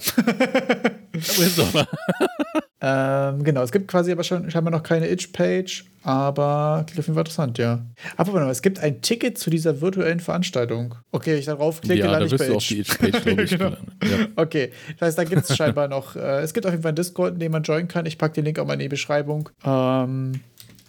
US-Dollar. ähm, genau, es gibt quasi aber schon scheinbar noch keine Itch-Page, aber klingt auf jeden Fall interessant, ja. Aber warte mal, es gibt ein Ticket zu dieser virtuellen Veranstaltung. Okay, ich darauf klicke, ja, da lande ich wirst bei Itch. die Itch-Page, glaube ich. Genau. ja. Okay, das heißt, da gibt es scheinbar noch, äh, es gibt auf jeden Fall einen Discord, in dem man joinen kann. Ich packe den Link auch mal in die Beschreibung. Ähm,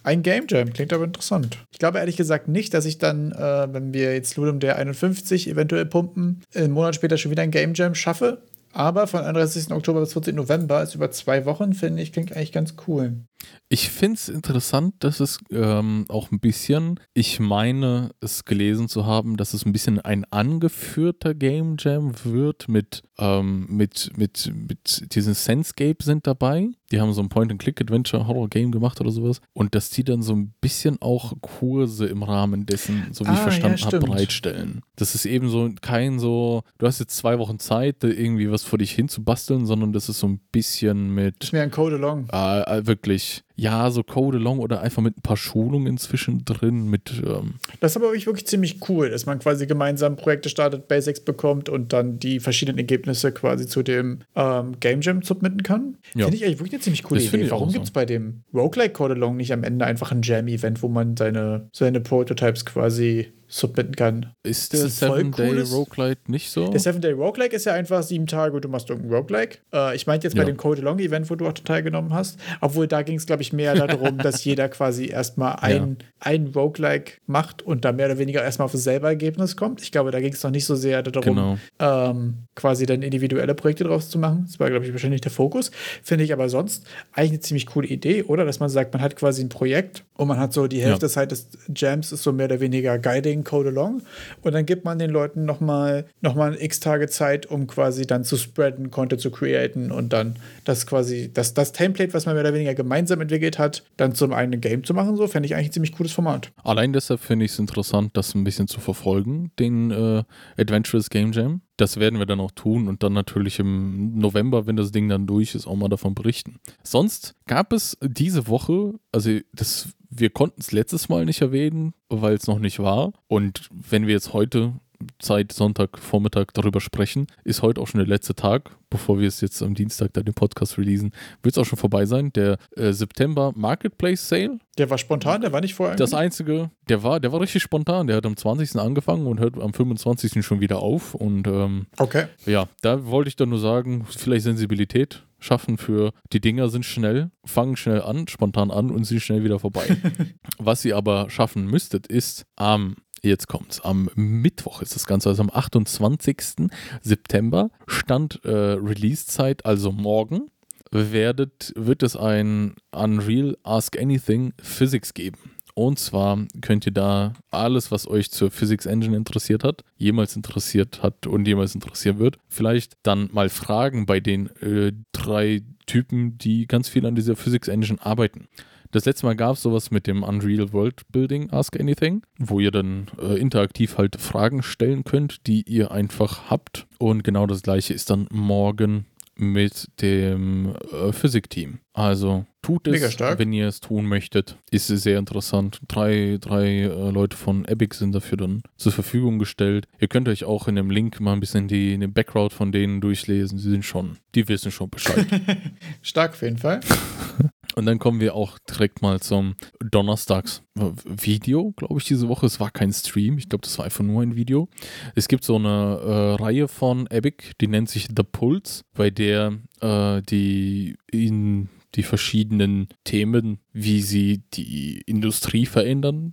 ein Game Jam, klingt aber interessant. Ich glaube ehrlich gesagt nicht, dass ich dann, äh, wenn wir jetzt Ludum der 51 eventuell pumpen, einen Monat später schon wieder ein Game Jam schaffe. Aber von 31. Oktober bis 14. November ist über zwei Wochen, finde ich, klingt eigentlich ganz cool. Ich finde es interessant, dass es ähm, auch ein bisschen, ich meine, es gelesen zu haben, dass es ein bisschen ein angeführter Game Jam wird mit, ähm, mit, mit, mit diesen Senscape sind dabei. Die haben so ein Point-and-Click-Adventure-Horror-Game gemacht oder sowas. Und dass die dann so ein bisschen auch Kurse im Rahmen dessen, so wie ich Ah, verstanden ja, habe, bereitstellen. Das ist eben so kein so, du hast jetzt zwei Wochen Zeit, irgendwie was vor dich hinzubasteln, sondern das ist so ein bisschen mit Ist mir ein Code Along. äh, äh, wirklich, ja, so Code Along oder einfach mit ein paar Schulungen inzwischen drin, mit, ähm, Das ist aber wirklich, ziemlich cool, dass man quasi gemeinsam Projekte startet, Basics bekommt und dann die verschiedenen Ergebnisse quasi zu dem ähm, Game Jam submitten kann. Ja. Finde ich eigentlich wirklich eine ziemlich coole Das Idee. Warum so. gibt es bei dem Roguelike Code Along nicht am Ende einfach ein Jam-Event, wo man seine, seine Prototypes quasi submitten kann? ist Das der ist voll Seven Day cooles- Roguelite nicht so? Der Seven Day Roguelike ist ja einfach sieben Tage, du machst irgendein Roguelike. Äh, ich meinte jetzt bei Ja. dem Code Along Event, wo du auch teilgenommen hast. Obwohl da ging es, glaube ich, mehr darum, dass jeder quasi erstmal ein, ein Roguelike macht und da mehr oder weniger erstmal auf dasselbe Ergebnis kommt. Ich glaube, da ging es noch nicht so sehr darum, Genau. ähm, quasi dann individuelle Projekte draus zu machen. Das war, glaube ich, wahrscheinlich der Fokus. Finde ich aber sonst eigentlich eine ziemlich coole Idee, oder? Dass man sagt, man hat quasi ein Projekt und man hat so die Hälfte Ja. der Zeit des Jams ist so mehr oder weniger Guiding Code Along und dann gibt man den Leuten nochmal noch mal x Tage Zeit, um quasi dann zu spreaden, Content zu createn und dann das quasi, das, das Template, was man mehr oder weniger gemeinsam entwickelt hat, dann zum eigenen Game zu machen. So fände ich eigentlich ein ziemlich cooles Format. Allein deshalb finde ich es interessant, das ein bisschen zu verfolgen, den äh, Adventurous Game Jam. Das werden wir dann auch tun und dann natürlich im November, wenn das Ding dann durch ist, auch mal davon berichten. Sonst gab es diese Woche, also das, wir konnten es letztes Mal nicht erwähnen, weil es noch nicht war. Und wenn wir jetzt heute Zeit, Sonntag, Vormittag darüber sprechen, ist heute auch schon der letzte Tag, bevor wir es jetzt am Dienstag dann den Podcast releasen, wird es auch schon vorbei sein. Der äh, September Marketplace Sale Der war spontan, der war nicht vorher. das einzige, der war, der war richtig spontan. Der hat am 20. angefangen und hört am 25. schon wieder auf. Und ähm, okay. ja, da wollte ich dann nur sagen, vielleicht Sensibilität schaffen für die Dinger sind schnell, fangen schnell an, spontan an und sind schnell wieder vorbei. Was ihr aber schaffen müsstet, ist am Jetzt kommt's. Am Mittwoch ist das Ganze, also am 28. September, stand äh, Release-Zeit, also morgen, werdet, wird es ein Unreal Ask Anything Physics geben. Und zwar könnt ihr da alles, was euch zur Physics Engine interessiert hat, jemals interessiert hat und jemals interessieren wird, vielleicht dann mal fragen bei den äh, drei Typen, die ganz viel an dieser Physics Engine arbeiten. Das letzte Mal gab es sowas mit dem Unreal World Building Ask Anything, wo ihr dann äh, interaktiv halt Fragen stellen könnt, die ihr einfach habt. Und genau das gleiche ist dann morgen mit dem äh, Physik-Team. Also tut es, wenn ihr es tun möchtet. Ist sehr interessant. Drei, drei äh, Leute von Epic sind dafür dann zur Verfügung gestellt. Ihr könnt euch auch in dem Link mal ein bisschen die, den Background von denen durchlesen. Sie sind schon, die wissen schon Bescheid. Stark auf jeden Fall. Und dann kommen wir auch direkt mal zum Donnerstags-Video, glaube ich, diese Woche. Es war kein Stream, ich glaube, das war einfach nur ein Video. Es gibt so eine äh, Reihe von Epic, die nennt sich The Pulse, bei der äh, die in die verschiedenen Themen, wie sie die Industrie verändern,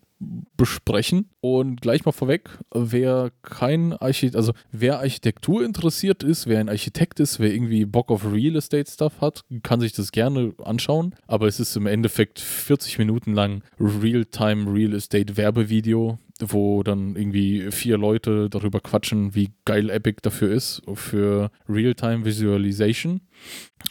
besprechen. Und gleich mal vorweg, wer kein Architekt, also wer Architektur interessiert ist, wer ein Architekt ist, wer irgendwie Bock auf Real Estate Stuff hat, kann sich das gerne anschauen. Aber es ist im Endeffekt 40 Minuten lang Real-Time Real Estate Werbevideo wo dann irgendwie vier Leute darüber quatschen, wie geil Epic dafür ist, für Real-Time Visualization.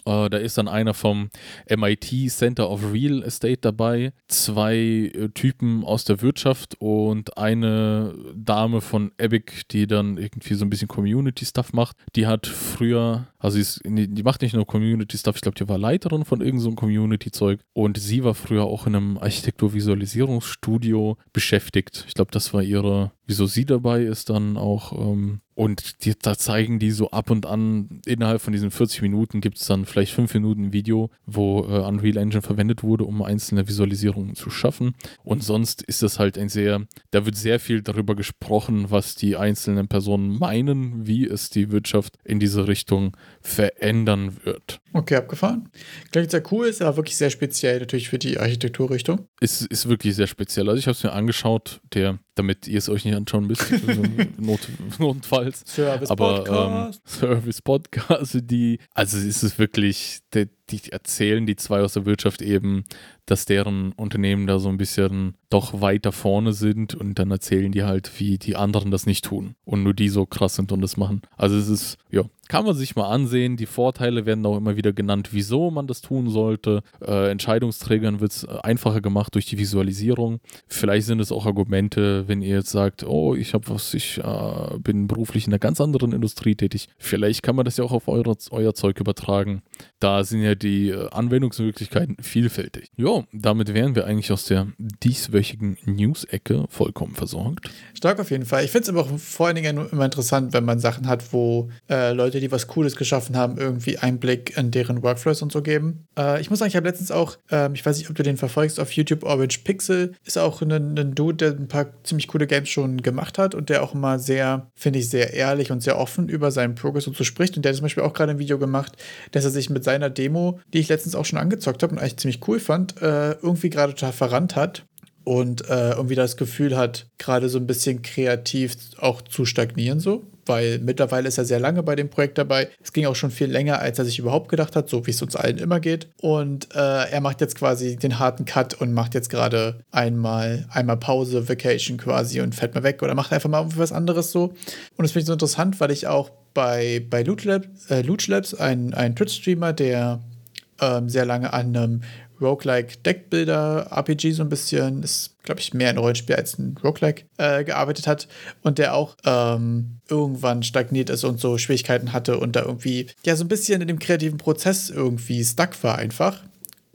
Äh, da ist dann einer vom MIT Center of Real Estate dabei, zwei äh, Typen aus der Wirtschaft und eine Dame von Epic, die dann irgendwie so ein bisschen Community-Stuff macht. Die hat früher, also ist, die macht nicht nur Community-Stuff, ich glaube, die war Leiterin von irgendeinem so Community-Zeug und sie war früher auch in einem Architektur-Visualisierungsstudio beschäftigt. Ich glaube, das war ihre, wieso sie dabei ist, dann auch ähm, und die, da zeigen die so ab und an, innerhalb von diesen 40 Minuten gibt es dann vielleicht 5 Minuten Video, wo äh, Unreal Engine verwendet wurde, um einzelne Visualisierungen zu schaffen. Und sonst ist das halt ein sehr, da wird sehr viel darüber gesprochen, was die einzelnen Personen meinen, wie es die Wirtschaft in diese Richtung verändern wird. Okay, abgefahren. Klingt sehr cool, ist aber wirklich sehr speziell natürlich für die Architekturrichtung. Ist, ist wirklich sehr speziell. Also ich habe es mir angeschaut, der, damit ihr es euch nicht anschauen müsst, Not, notfalls. Service aber, Podcast. Ähm, Service Podcast, die, also ist es wirklich, die, die erzählen die zwei aus der Wirtschaft eben, dass deren Unternehmen da so ein bisschen doch weiter vorne sind und dann erzählen die halt, wie die anderen das nicht tun und nur die so krass sind und das machen. Also es ist, ja, kann man sich mal ansehen. Die Vorteile werden auch immer wieder genannt, wieso man das tun sollte. Äh, Entscheidungsträgern wird es einfacher gemacht durch die Visualisierung. Vielleicht sind es auch Argumente, wenn ihr jetzt sagt, oh, ich habe was, ich äh, bin beruflich in einer ganz anderen Industrie tätig. Vielleicht kann man das ja auch auf eure, euer Zeug übertragen. Da sind ja die äh, Anwendungsmöglichkeiten vielfältig. Ja, damit wären wir eigentlich aus der dieswöchigen News-Ecke vollkommen versorgt. Stark auf jeden Fall. Ich finde es aber auch vor allen Dingen immer interessant, wenn man Sachen hat, wo äh, Leute, die was Cooles geschaffen haben, irgendwie Einblick in deren Workflows und so geben. Äh, ich muss sagen, ich habe letztens auch, ähm, ich weiß nicht, ob du den verfolgst, auf YouTube Orange Pixel, ist auch ein, ein Dude, der ein paar ziemlich coole Games schon gemacht hat und der auch immer sehr, finde ich, sehr ehrlich und sehr offen über seinen Progress und so spricht. Und der hat zum Beispiel auch gerade ein Video gemacht, dass er sich mit seiner Demo, die ich letztens auch schon angezockt habe und eigentlich ziemlich cool fand, äh, irgendwie gerade total verrannt hat und äh, irgendwie das Gefühl hat, gerade so ein bisschen kreativ auch zu stagnieren so, weil mittlerweile ist er sehr lange bei dem Projekt dabei. Es ging auch schon viel länger, als er sich überhaupt gedacht hat, so wie es uns allen immer geht. Und äh, er macht jetzt quasi den harten Cut und macht jetzt gerade einmal, einmal Pause, Vacation quasi und fährt mal weg oder macht einfach mal was anderes so. Und das finde ich so interessant, weil ich auch bei, bei Loot Labs, äh, Loot Labs ein, ein Twitch-Streamer, der ähm, sehr lange an einem Roguelike Deckbuilder RPG so ein bisschen, ist, glaube ich, mehr ein Rollenspiel als ein Roguelike äh, gearbeitet hat und der auch ähm, irgendwann stagniert ist und so Schwierigkeiten hatte und da irgendwie, ja, so ein bisschen in dem kreativen Prozess irgendwie stuck war einfach.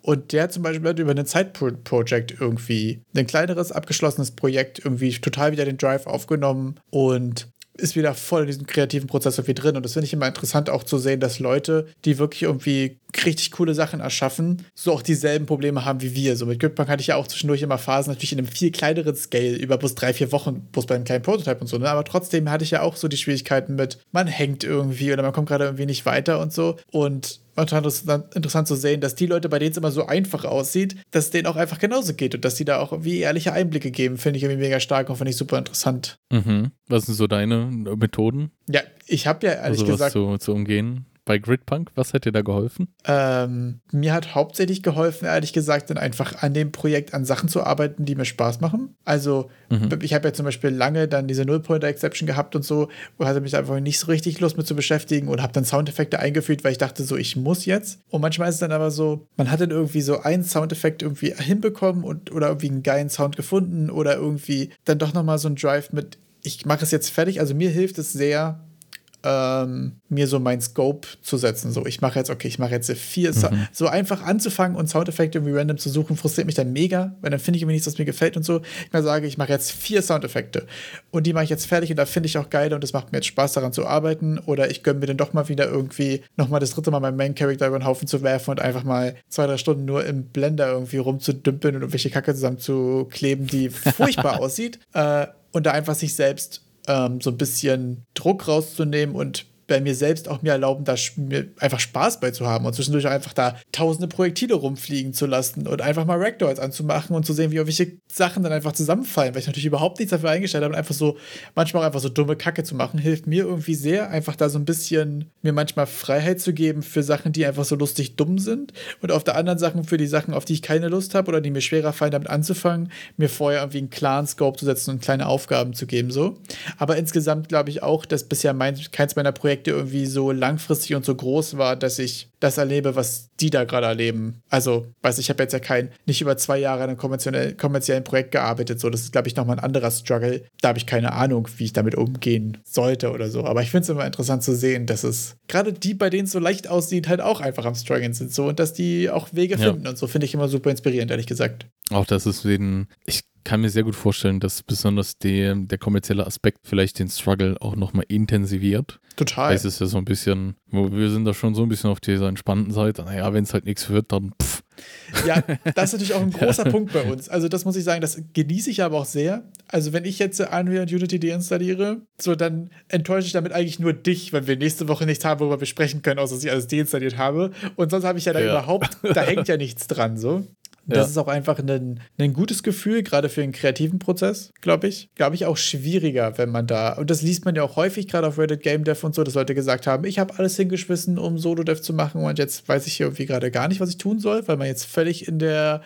Und der zum Beispiel hat über ein Side-Project irgendwie ein kleineres, abgeschlossenes Projekt irgendwie total wieder den Drive aufgenommen und ist wieder voll in diesem kreativen Prozess irgendwie drin. Und das finde ich immer interessant auch zu sehen, dass Leute, die wirklich irgendwie richtig coole Sachen erschaffen, so auch dieselben Probleme haben wie wir. So mit Gridpunk hatte ich ja auch zwischendurch immer Phasen, natürlich in einem viel kleineren Scale, über bloß drei, vier Wochen, bloß beim kleinen Prototype und so. Ne? Aber trotzdem hatte ich ja auch so die Schwierigkeiten mit, man hängt irgendwie oder man kommt gerade irgendwie nicht weiter und so. Und manchmal interessant, zu sehen, dass die Leute, bei denen es immer so einfach aussieht, dass es denen auch einfach genauso geht und dass die da auch irgendwie ehrliche Einblicke geben, finde ich irgendwie mega stark und finde ich super interessant. Mhm. Was sind so deine Methoden? Ja, ich habe ja ehrlich also gesagt. Zu, zu umgehen bei Gridpunk? Was hat dir da geholfen? Ähm, mir hat hauptsächlich geholfen, ehrlich gesagt, dann einfach an dem Projekt an Sachen zu arbeiten, die mir Spaß machen. Also, mhm. ich habe ja zum Beispiel lange dann diese Null-Pointer-Exception gehabt und so und hatte mich einfach nicht so richtig Lust mit zu beschäftigen und habe dann Soundeffekte eingeführt, weil ich dachte, so, ich muss jetzt. Und manchmal ist es dann aber so, man hat dann irgendwie so einen Soundeffekt irgendwie hinbekommen und oder irgendwie einen geilen Sound gefunden oder irgendwie dann doch nochmal so ein Drive mit, ich mache es jetzt fertig. Also mir hilft es sehr, ähm, mir so mein Scope zu setzen. So, ich mache jetzt, okay, ich mache jetzt vier, mhm. so einfach anzufangen und Soundeffekte irgendwie random zu suchen, frustriert mich dann mega, weil dann finde ich irgendwie nichts, was mir gefällt und so. Ich mal sage, ich mache jetzt vier Soundeffekte und die mache ich jetzt fertig und da finde ich auch geil und es macht mir jetzt Spaß daran zu arbeiten oder ich gönne mir dann doch mal wieder irgendwie nochmal das dritte Mal meinen Main Character über den Haufen zu werfen und einfach mal zwei, drei Stunden nur im Blender irgendwie rumzudümpeln und irgendwelche Kacke zusammenzukleben, die furchtbar aussieht äh, und da einfach sich selbst ähm, so ein bisschen Druck rauszunehmen und bei mir selbst auch mir erlauben, da mir einfach Spaß bei zu haben und zwischendurch einfach da tausende Projektile rumfliegen zu lassen und einfach mal Ragdolls anzumachen und zu sehen, wie welche Sachen dann einfach zusammenfallen, weil ich natürlich überhaupt nichts dafür eingestellt habe und einfach so manchmal auch einfach so dumme Kacke zu machen, hilft mir irgendwie sehr, einfach da so ein bisschen mir manchmal Freiheit zu geben für Sachen, die einfach so lustig dumm sind und auf der anderen Sachen für die Sachen, auf die ich keine Lust habe oder die mir schwerer fallen, damit anzufangen, mir vorher irgendwie einen klaren Scope zu setzen und kleine Aufgaben zu geben, so. Aber insgesamt glaube ich auch, dass bisher mein, keins meiner Projekte irgendwie so langfristig und so groß war, dass ich das erlebe, was die da gerade erleben. Also, weiß ich, habe jetzt ja kein, nicht über zwei Jahre an einem kommerziellen, kommerziellen Projekt gearbeitet, so. Das ist, glaube ich, nochmal ein anderer Struggle. Da habe ich keine Ahnung, wie ich damit umgehen sollte oder so. Aber ich finde es immer interessant zu sehen, dass es gerade die, bei denen es so leicht aussieht, halt auch einfach am Struggeln sind, so. Und dass die auch Wege ja. finden und so, finde ich immer super inspirierend, ehrlich gesagt. Auch das ist den, ich kann mir sehr gut vorstellen, dass besonders der, der kommerzielle Aspekt vielleicht den Struggle auch nochmal intensiviert. Total. Es ist ja so ein bisschen, wir sind da schon so ein bisschen auf dieser entspannten Seite. Naja, wenn es halt nichts wird, dann pff. Ja, das ist natürlich auch ein großer ja. Punkt bei uns. Also, das muss ich sagen, das genieße ich aber auch sehr. Also, wenn ich jetzt Unreal und Unity deinstalliere, so dann enttäusche ich damit eigentlich nur dich, wenn wir nächste Woche nichts haben, worüber wir sprechen können, außer dass ich alles deinstalliert habe. Und sonst habe ich ja da ja. überhaupt, da hängt ja nichts dran, so. Das ja. ist auch einfach ein, ein gutes Gefühl, gerade für einen kreativen Prozess, glaube ich. Glaube ich auch schwieriger, wenn man da, und das liest man ja auch häufig, gerade auf Reddit Game Dev und so, dass Leute gesagt haben, ich habe alles hingeschmissen, um Solo-Dev zu machen und jetzt weiß ich hier irgendwie gerade gar nicht, was ich tun soll, weil man jetzt völlig in der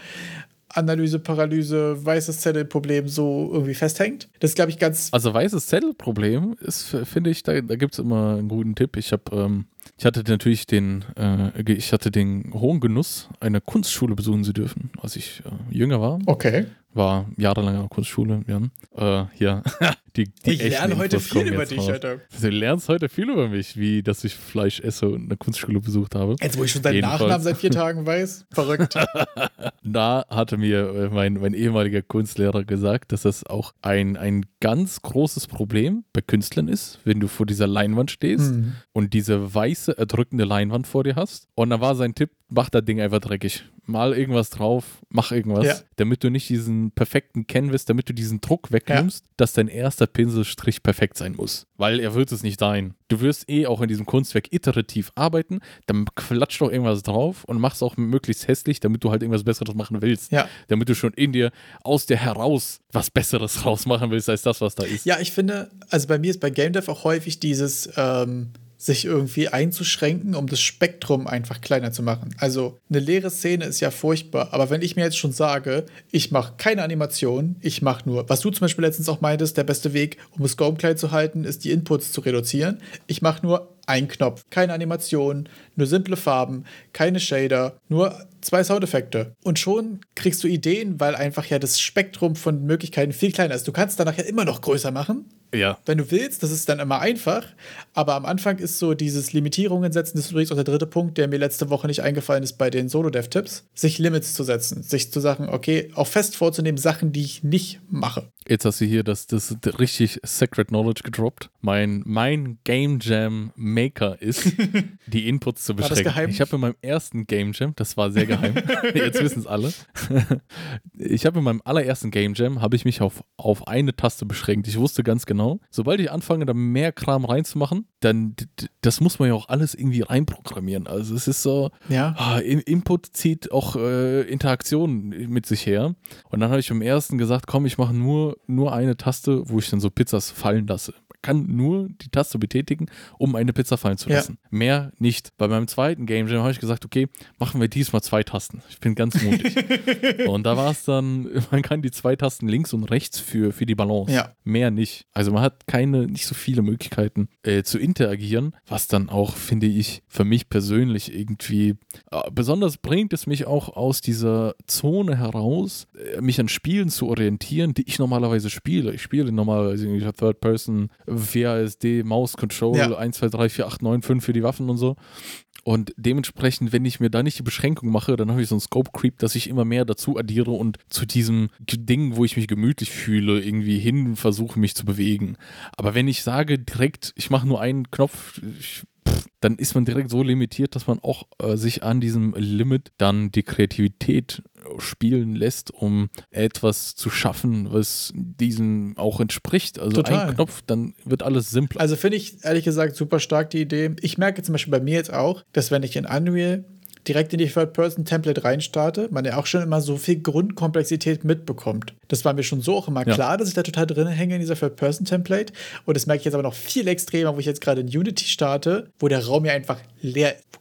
Analyse, Paralyse, weißes Zettelproblem so irgendwie festhängt. Das glaube ich ganz. Also weißes Zettelproblem ist, finde ich, da, da gibt es immer einen guten Tipp. Ich habe ähm, ich hatte natürlich den, äh, ich hatte den hohen Genuss, eine Kunstschule besuchen zu dürfen, als ich äh, jünger war. Okay. War jahrelang an der Kunstschule, ja. Äh, ja. die, die ich lerne heute viel über dich, Alter. Du lernst heute viel über mich, wie dass ich Fleisch esse und eine Kunstschule besucht habe. Jetzt, wo ich schon deinen Jedenfalls. Nachnamen seit vier Tagen weiß. Verrückt. da hatte mir äh, mein, mein ehemaliger Kunstlehrer gesagt, dass das auch ein, ein ganz großes Problem bei Künstlern ist, wenn du vor dieser Leinwand stehst mhm. und diese weiße, erdrückende Leinwand vor dir hast. Und da war sein Tipp, mach das Ding einfach dreckig. Mal irgendwas drauf, mach irgendwas, ja. damit du nicht diesen perfekten Canvas, damit du diesen Druck wegnimmst, ja. dass dein erster Pinselstrich perfekt sein muss. Weil er wird es nicht sein. Du wirst eh auch in diesem Kunstwerk iterativ arbeiten, dann klatscht doch irgendwas drauf und mach's auch möglichst hässlich, damit du halt irgendwas Besseres machen willst. Ja. Damit du schon in dir, aus dir heraus was Besseres rausmachen willst, als das, was da ist. Ja, ich finde, also bei mir ist bei Game Dev auch häufig dieses, ähm, sich irgendwie einzuschränken, um das Spektrum einfach kleiner zu machen. Also eine leere Szene ist ja furchtbar, aber wenn ich mir jetzt schon sage, ich mache keine Animation, ich mache nur, was du zum Beispiel letztens auch meintest, der beste Weg, um es klein zu halten, ist die Inputs zu reduzieren. Ich mache nur einen Knopf, keine Animation, nur simple Farben, keine Shader, nur zwei Soundeffekte. Und schon kriegst du Ideen, weil einfach ja das Spektrum von Möglichkeiten viel kleiner ist. Du kannst danach ja immer noch größer machen, ja. Wenn du willst, das ist dann immer einfach. Aber am Anfang ist so dieses Limitierungen setzen, das ist übrigens auch der dritte Punkt, der mir letzte Woche nicht eingefallen ist bei den Solo-Dev-Tipps, sich Limits zu setzen. Sich zu sagen, okay, auch fest vorzunehmen, Sachen, die ich nicht mache. Jetzt hast du hier das, das richtig Secret Knowledge gedroppt. Mein, mein Game Jam Maker ist, die Inputs zu beschränken. Ich habe in meinem ersten Game Jam, das war sehr geheim, jetzt wissen es alle. ich habe in meinem allerersten Game Jam, habe ich mich auf, auf eine Taste beschränkt. Ich wusste ganz genau. Sobald ich anfange, da mehr Kram reinzumachen, dann, das muss man ja auch alles irgendwie reinprogrammieren. Also es ist so, ja. ah, Input zieht auch äh, Interaktion mit sich her. Und dann habe ich im ersten gesagt, komm, ich mache nur, nur eine Taste, wo ich dann so Pizzas fallen lasse kann nur die Taste betätigen, um eine Pizza fallen zu lassen. Ja. Mehr nicht. Bei meinem zweiten Game Jam habe ich gesagt, okay, machen wir diesmal zwei Tasten. Ich bin ganz mutig. und da war es dann, man kann die zwei Tasten links und rechts für, für die Balance. Ja. Mehr nicht. Also man hat keine, nicht so viele Möglichkeiten äh, zu interagieren, was dann auch, finde ich, für mich persönlich irgendwie, äh, besonders bringt es mich auch aus dieser Zone heraus, äh, mich an Spielen zu orientieren, die ich normalerweise spiele. Ich spiele normalerweise Third Person WASD, Maus, Control, ja. 1, 2, 3, 4, 8, 9, 5 für die Waffen und so. Und dementsprechend, wenn ich mir da nicht die Beschränkung mache, dann habe ich so einen Scope Creep, dass ich immer mehr dazu addiere und zu diesem Ding, wo ich mich gemütlich fühle, irgendwie hin versuche, mich zu bewegen. Aber wenn ich sage direkt, ich mache nur einen Knopf, ich, pff, dann ist man direkt so limitiert, dass man auch äh, sich an diesem Limit dann die Kreativität spielen lässt, um etwas zu schaffen, was diesen auch entspricht. Also Total. ein Knopf, dann wird alles simpler. Also finde ich ehrlich gesagt super stark die Idee. Ich merke zum Beispiel bei mir jetzt auch, dass wenn ich in Unreal direkt in die Third-Person-Template reinstarte, man ja auch schon immer so viel Grundkomplexität mitbekommt. Das war mir schon so auch immer Ja. klar, dass ich da total drin hänge in dieser Third-Person-Template. Und das merke ich jetzt aber noch viel extremer, wo ich jetzt gerade in Unity starte, wo der Raum ja einfach leer, kein, wo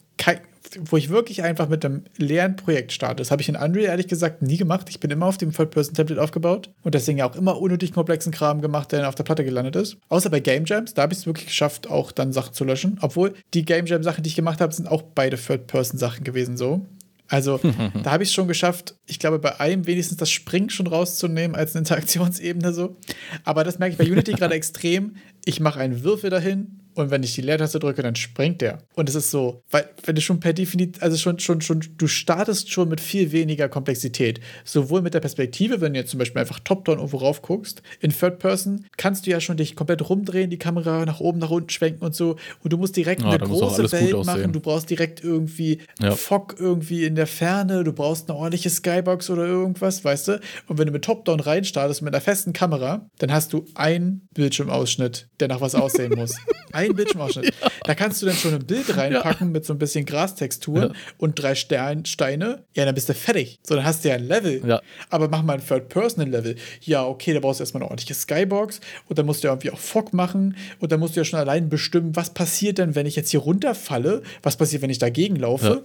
ich wirklich einfach mit einem leeren Projekt starte. Das habe ich in Unreal ehrlich gesagt nie gemacht. Ich bin immer auf dem Third-Person-Template aufgebaut und deswegen ja auch immer unnötig komplexen Kram gemacht, der dann auf der Platte gelandet ist. Außer bei Game Jams, da habe ich es wirklich geschafft, auch dann Sachen zu löschen. Obwohl die Game Jam-Sachen, die ich gemacht habe, sind auch beide Third-Person-Sachen gewesen so. Also da habe ich es schon geschafft, ich glaube, bei einem wenigstens das Springen schon rauszunehmen als eine Interaktionsebene so. Aber das merke ich bei Unity gerade extrem. Ich mache einen Würfel dahin und wenn ich die Leertaste drücke, dann springt der. Und es ist so, weil wenn du schon per Definition, also schon, schon, schon, du startest schon mit viel weniger Komplexität. Sowohl mit der Perspektive, wenn du jetzt zum Beispiel einfach top-down irgendwo rauf guckst. In Third Person kannst du ja schon dich komplett rumdrehen, die Kamera nach oben, nach unten schwenken und so. Und du musst direkt Ja, eine große Welt machen. Du brauchst direkt irgendwie Ja. Fog irgendwie in der Ferne, du brauchst eine ordentliche Skybox oder irgendwas, weißt du? Und wenn du mit Top-Down reinstartest mit einer festen Kamera, dann hast du einen Bildschirmausschnitt, der nach was aussehen muss. Ein Bildschirmausschnitt. Da kannst du dann schon ein Bild reinpacken mit so ein bisschen Grastextur Ja. und drei Stern Steine. Ja, dann bist du fertig. So, dann hast du ja ein Level. Ja. Aber mach mal ein Third-Person-Level. Ja, okay, da brauchst du erstmal eine ordentliche Skybox und dann musst du ja irgendwie auch Fog machen und dann musst du ja schon allein bestimmen, was passiert denn, wenn ich jetzt hier runterfalle, was passiert, wenn ich dagegen laufe.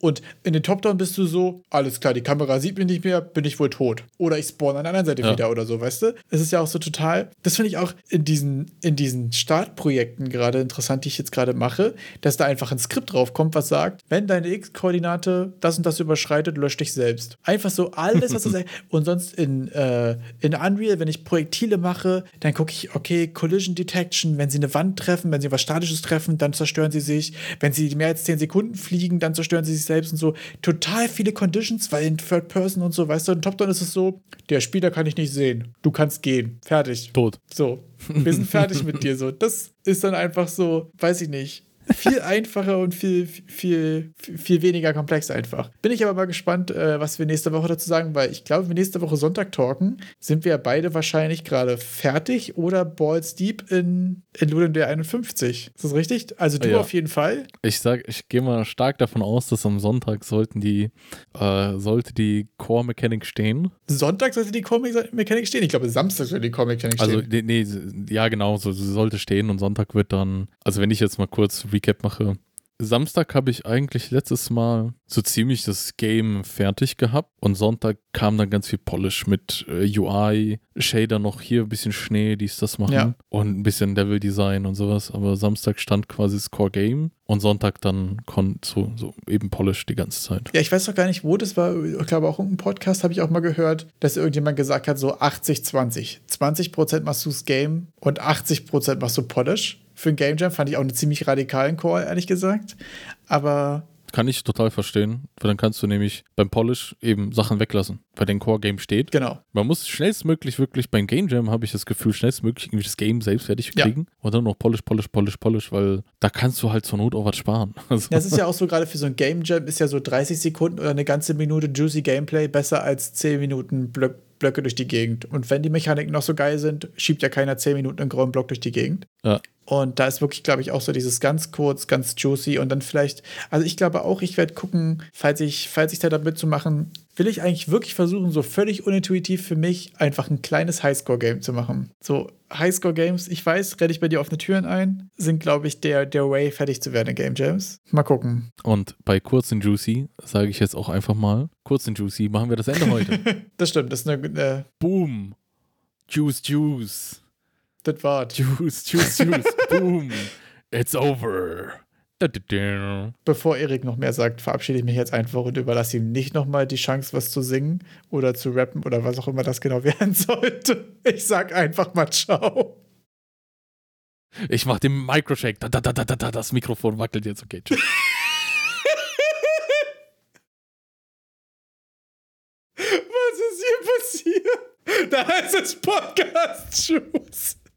Und in den Top-Down bist du so, alles klar, die Kamera sieht mich nicht mehr, bin ich wohl tot. Oder ich spawn an der anderen Seite Ja. wieder oder so, weißt du? Es ist ja auch so total, das finde ich auch in diesen, in diesen Startprojekten gerade interessant, die ich jetzt gerade mache, dass da einfach ein Skript draufkommt, was sagt, wenn deine X-Koordinate das und das überschreitet, lösch dich selbst. Einfach so alles, was du sagst. Und sonst in, äh, in Unreal, wenn ich Projektile mache, dann gucke ich, okay, Collision Detection, wenn sie eine Wand treffen, wenn sie was Statisches treffen, dann zerstören sie sich. Wenn sie mehr als 10 Sekunden fliegen, dann zerstören sie sich selbst und so. Total viele Conditions, weil in Third Person und so, weißt du, in Top-Down ist es so, der Spieler kann ich nicht sehen. Du kannst gehen. Fertig. Tot. So, wir sind fertig mit dir. So, das ist dann einfach so, weiß ich nicht. Viel einfacher und viel, viel, viel weniger komplex einfach. Bin ich aber mal gespannt, äh, was wir nächste Woche dazu sagen, weil ich glaube, wenn wir nächste Woche Sonntag talken, sind wir beide wahrscheinlich gerade fertig oder balls deep in, in Ludendorff 51. Ist das richtig? Also du Ja. auf jeden Fall. Ich sag, ich gehe mal stark davon aus, dass am Sonntag sollten die, äh, sollte die Core Mechanik stehen. Sonntag sollte die Comic-Mechanik stehen. Ich glaube, Samstag sollte die Comic-Mechanik Also, stehen. nee, nee, ja, genau, so sie sollte stehen und Sonntag wird dann, also wenn ich jetzt mal kurz Recap mache. Samstag habe ich eigentlich letztes Mal so ziemlich das Game fertig gehabt und Sonntag kam dann ganz viel Polish mit äh, UI, Shader noch hier, ein bisschen Schnee, dies, das machen Ja. und ein bisschen Level Design und sowas. Aber Samstag stand quasi das Core Game und Sonntag dann so, so eben Polish die ganze Zeit. Ja, ich weiß doch gar nicht, wo das war. Ich glaube, auch irgendein Podcast habe ich auch mal gehört, dass irgendjemand gesagt hat, so 80-20. 20% machst du das Game und 80% machst du Polish. Für ein Game Jam fand ich auch einen ziemlich radikalen Call, ehrlich gesagt. Aber Kann ich total verstehen, weil dann kannst du nämlich beim Polish eben Sachen weglassen, weil dein Core Game steht. genau. Man muss schnellstmöglich wirklich beim Game Jam, habe ich das Gefühl, schnellstmöglich irgendwie das Game selbst fertig Ja. kriegen und dann noch Polish, Polish, Polish, Polish, weil da kannst du halt zur Not auch was sparen. Also, Das ist ja auch so, gerade für so ein Game Jam ist ja so 30 Sekunden oder eine ganze Minute Juicy Gameplay besser als 10 Minuten Blöck, Blöcke durch die Gegend. Und wenn die Mechaniken noch so geil sind, schiebt ja keiner 10 Minuten einen grauen Block durch die Gegend. ja. Und da ist wirklich, glaube ich, auch so dieses ganz kurz, ganz juicy und dann vielleicht, also ich glaube auch, ich werde gucken, falls ich, falls ich da damit zu machen, will ich eigentlich wirklich versuchen, so völlig unintuitiv für mich einfach ein kleines Highscore-Game zu machen. So Highscore-Games, ich weiß, renne ich bei dir offene Türen ein, sind, glaube ich, der, der Way, fertig zu werden in Game Jams. Mal gucken. Und bei Kurz und Juicy sage ich jetzt auch einfach mal, Kurz und Juicy machen wir das Ende heute. Das stimmt, das ist eine, äh, Boom. Juice, Juice. das Wort. Juice, Juice, Juice. Boom. It's over. Bevor Erik noch mehr sagt, verabschiede ich mich jetzt einfach und überlasse ihm nicht nochmal die Chance, was zu singen oder zu rappen oder was auch immer das genau werden sollte. Ich sag einfach mal Ciao. Ich mach den Microshake. Da, da, da, da, da, das Mikrofon wackelt jetzt. Okay, tschüss. Was ist hier passiert? Da heißt es Podcast. Tschüss.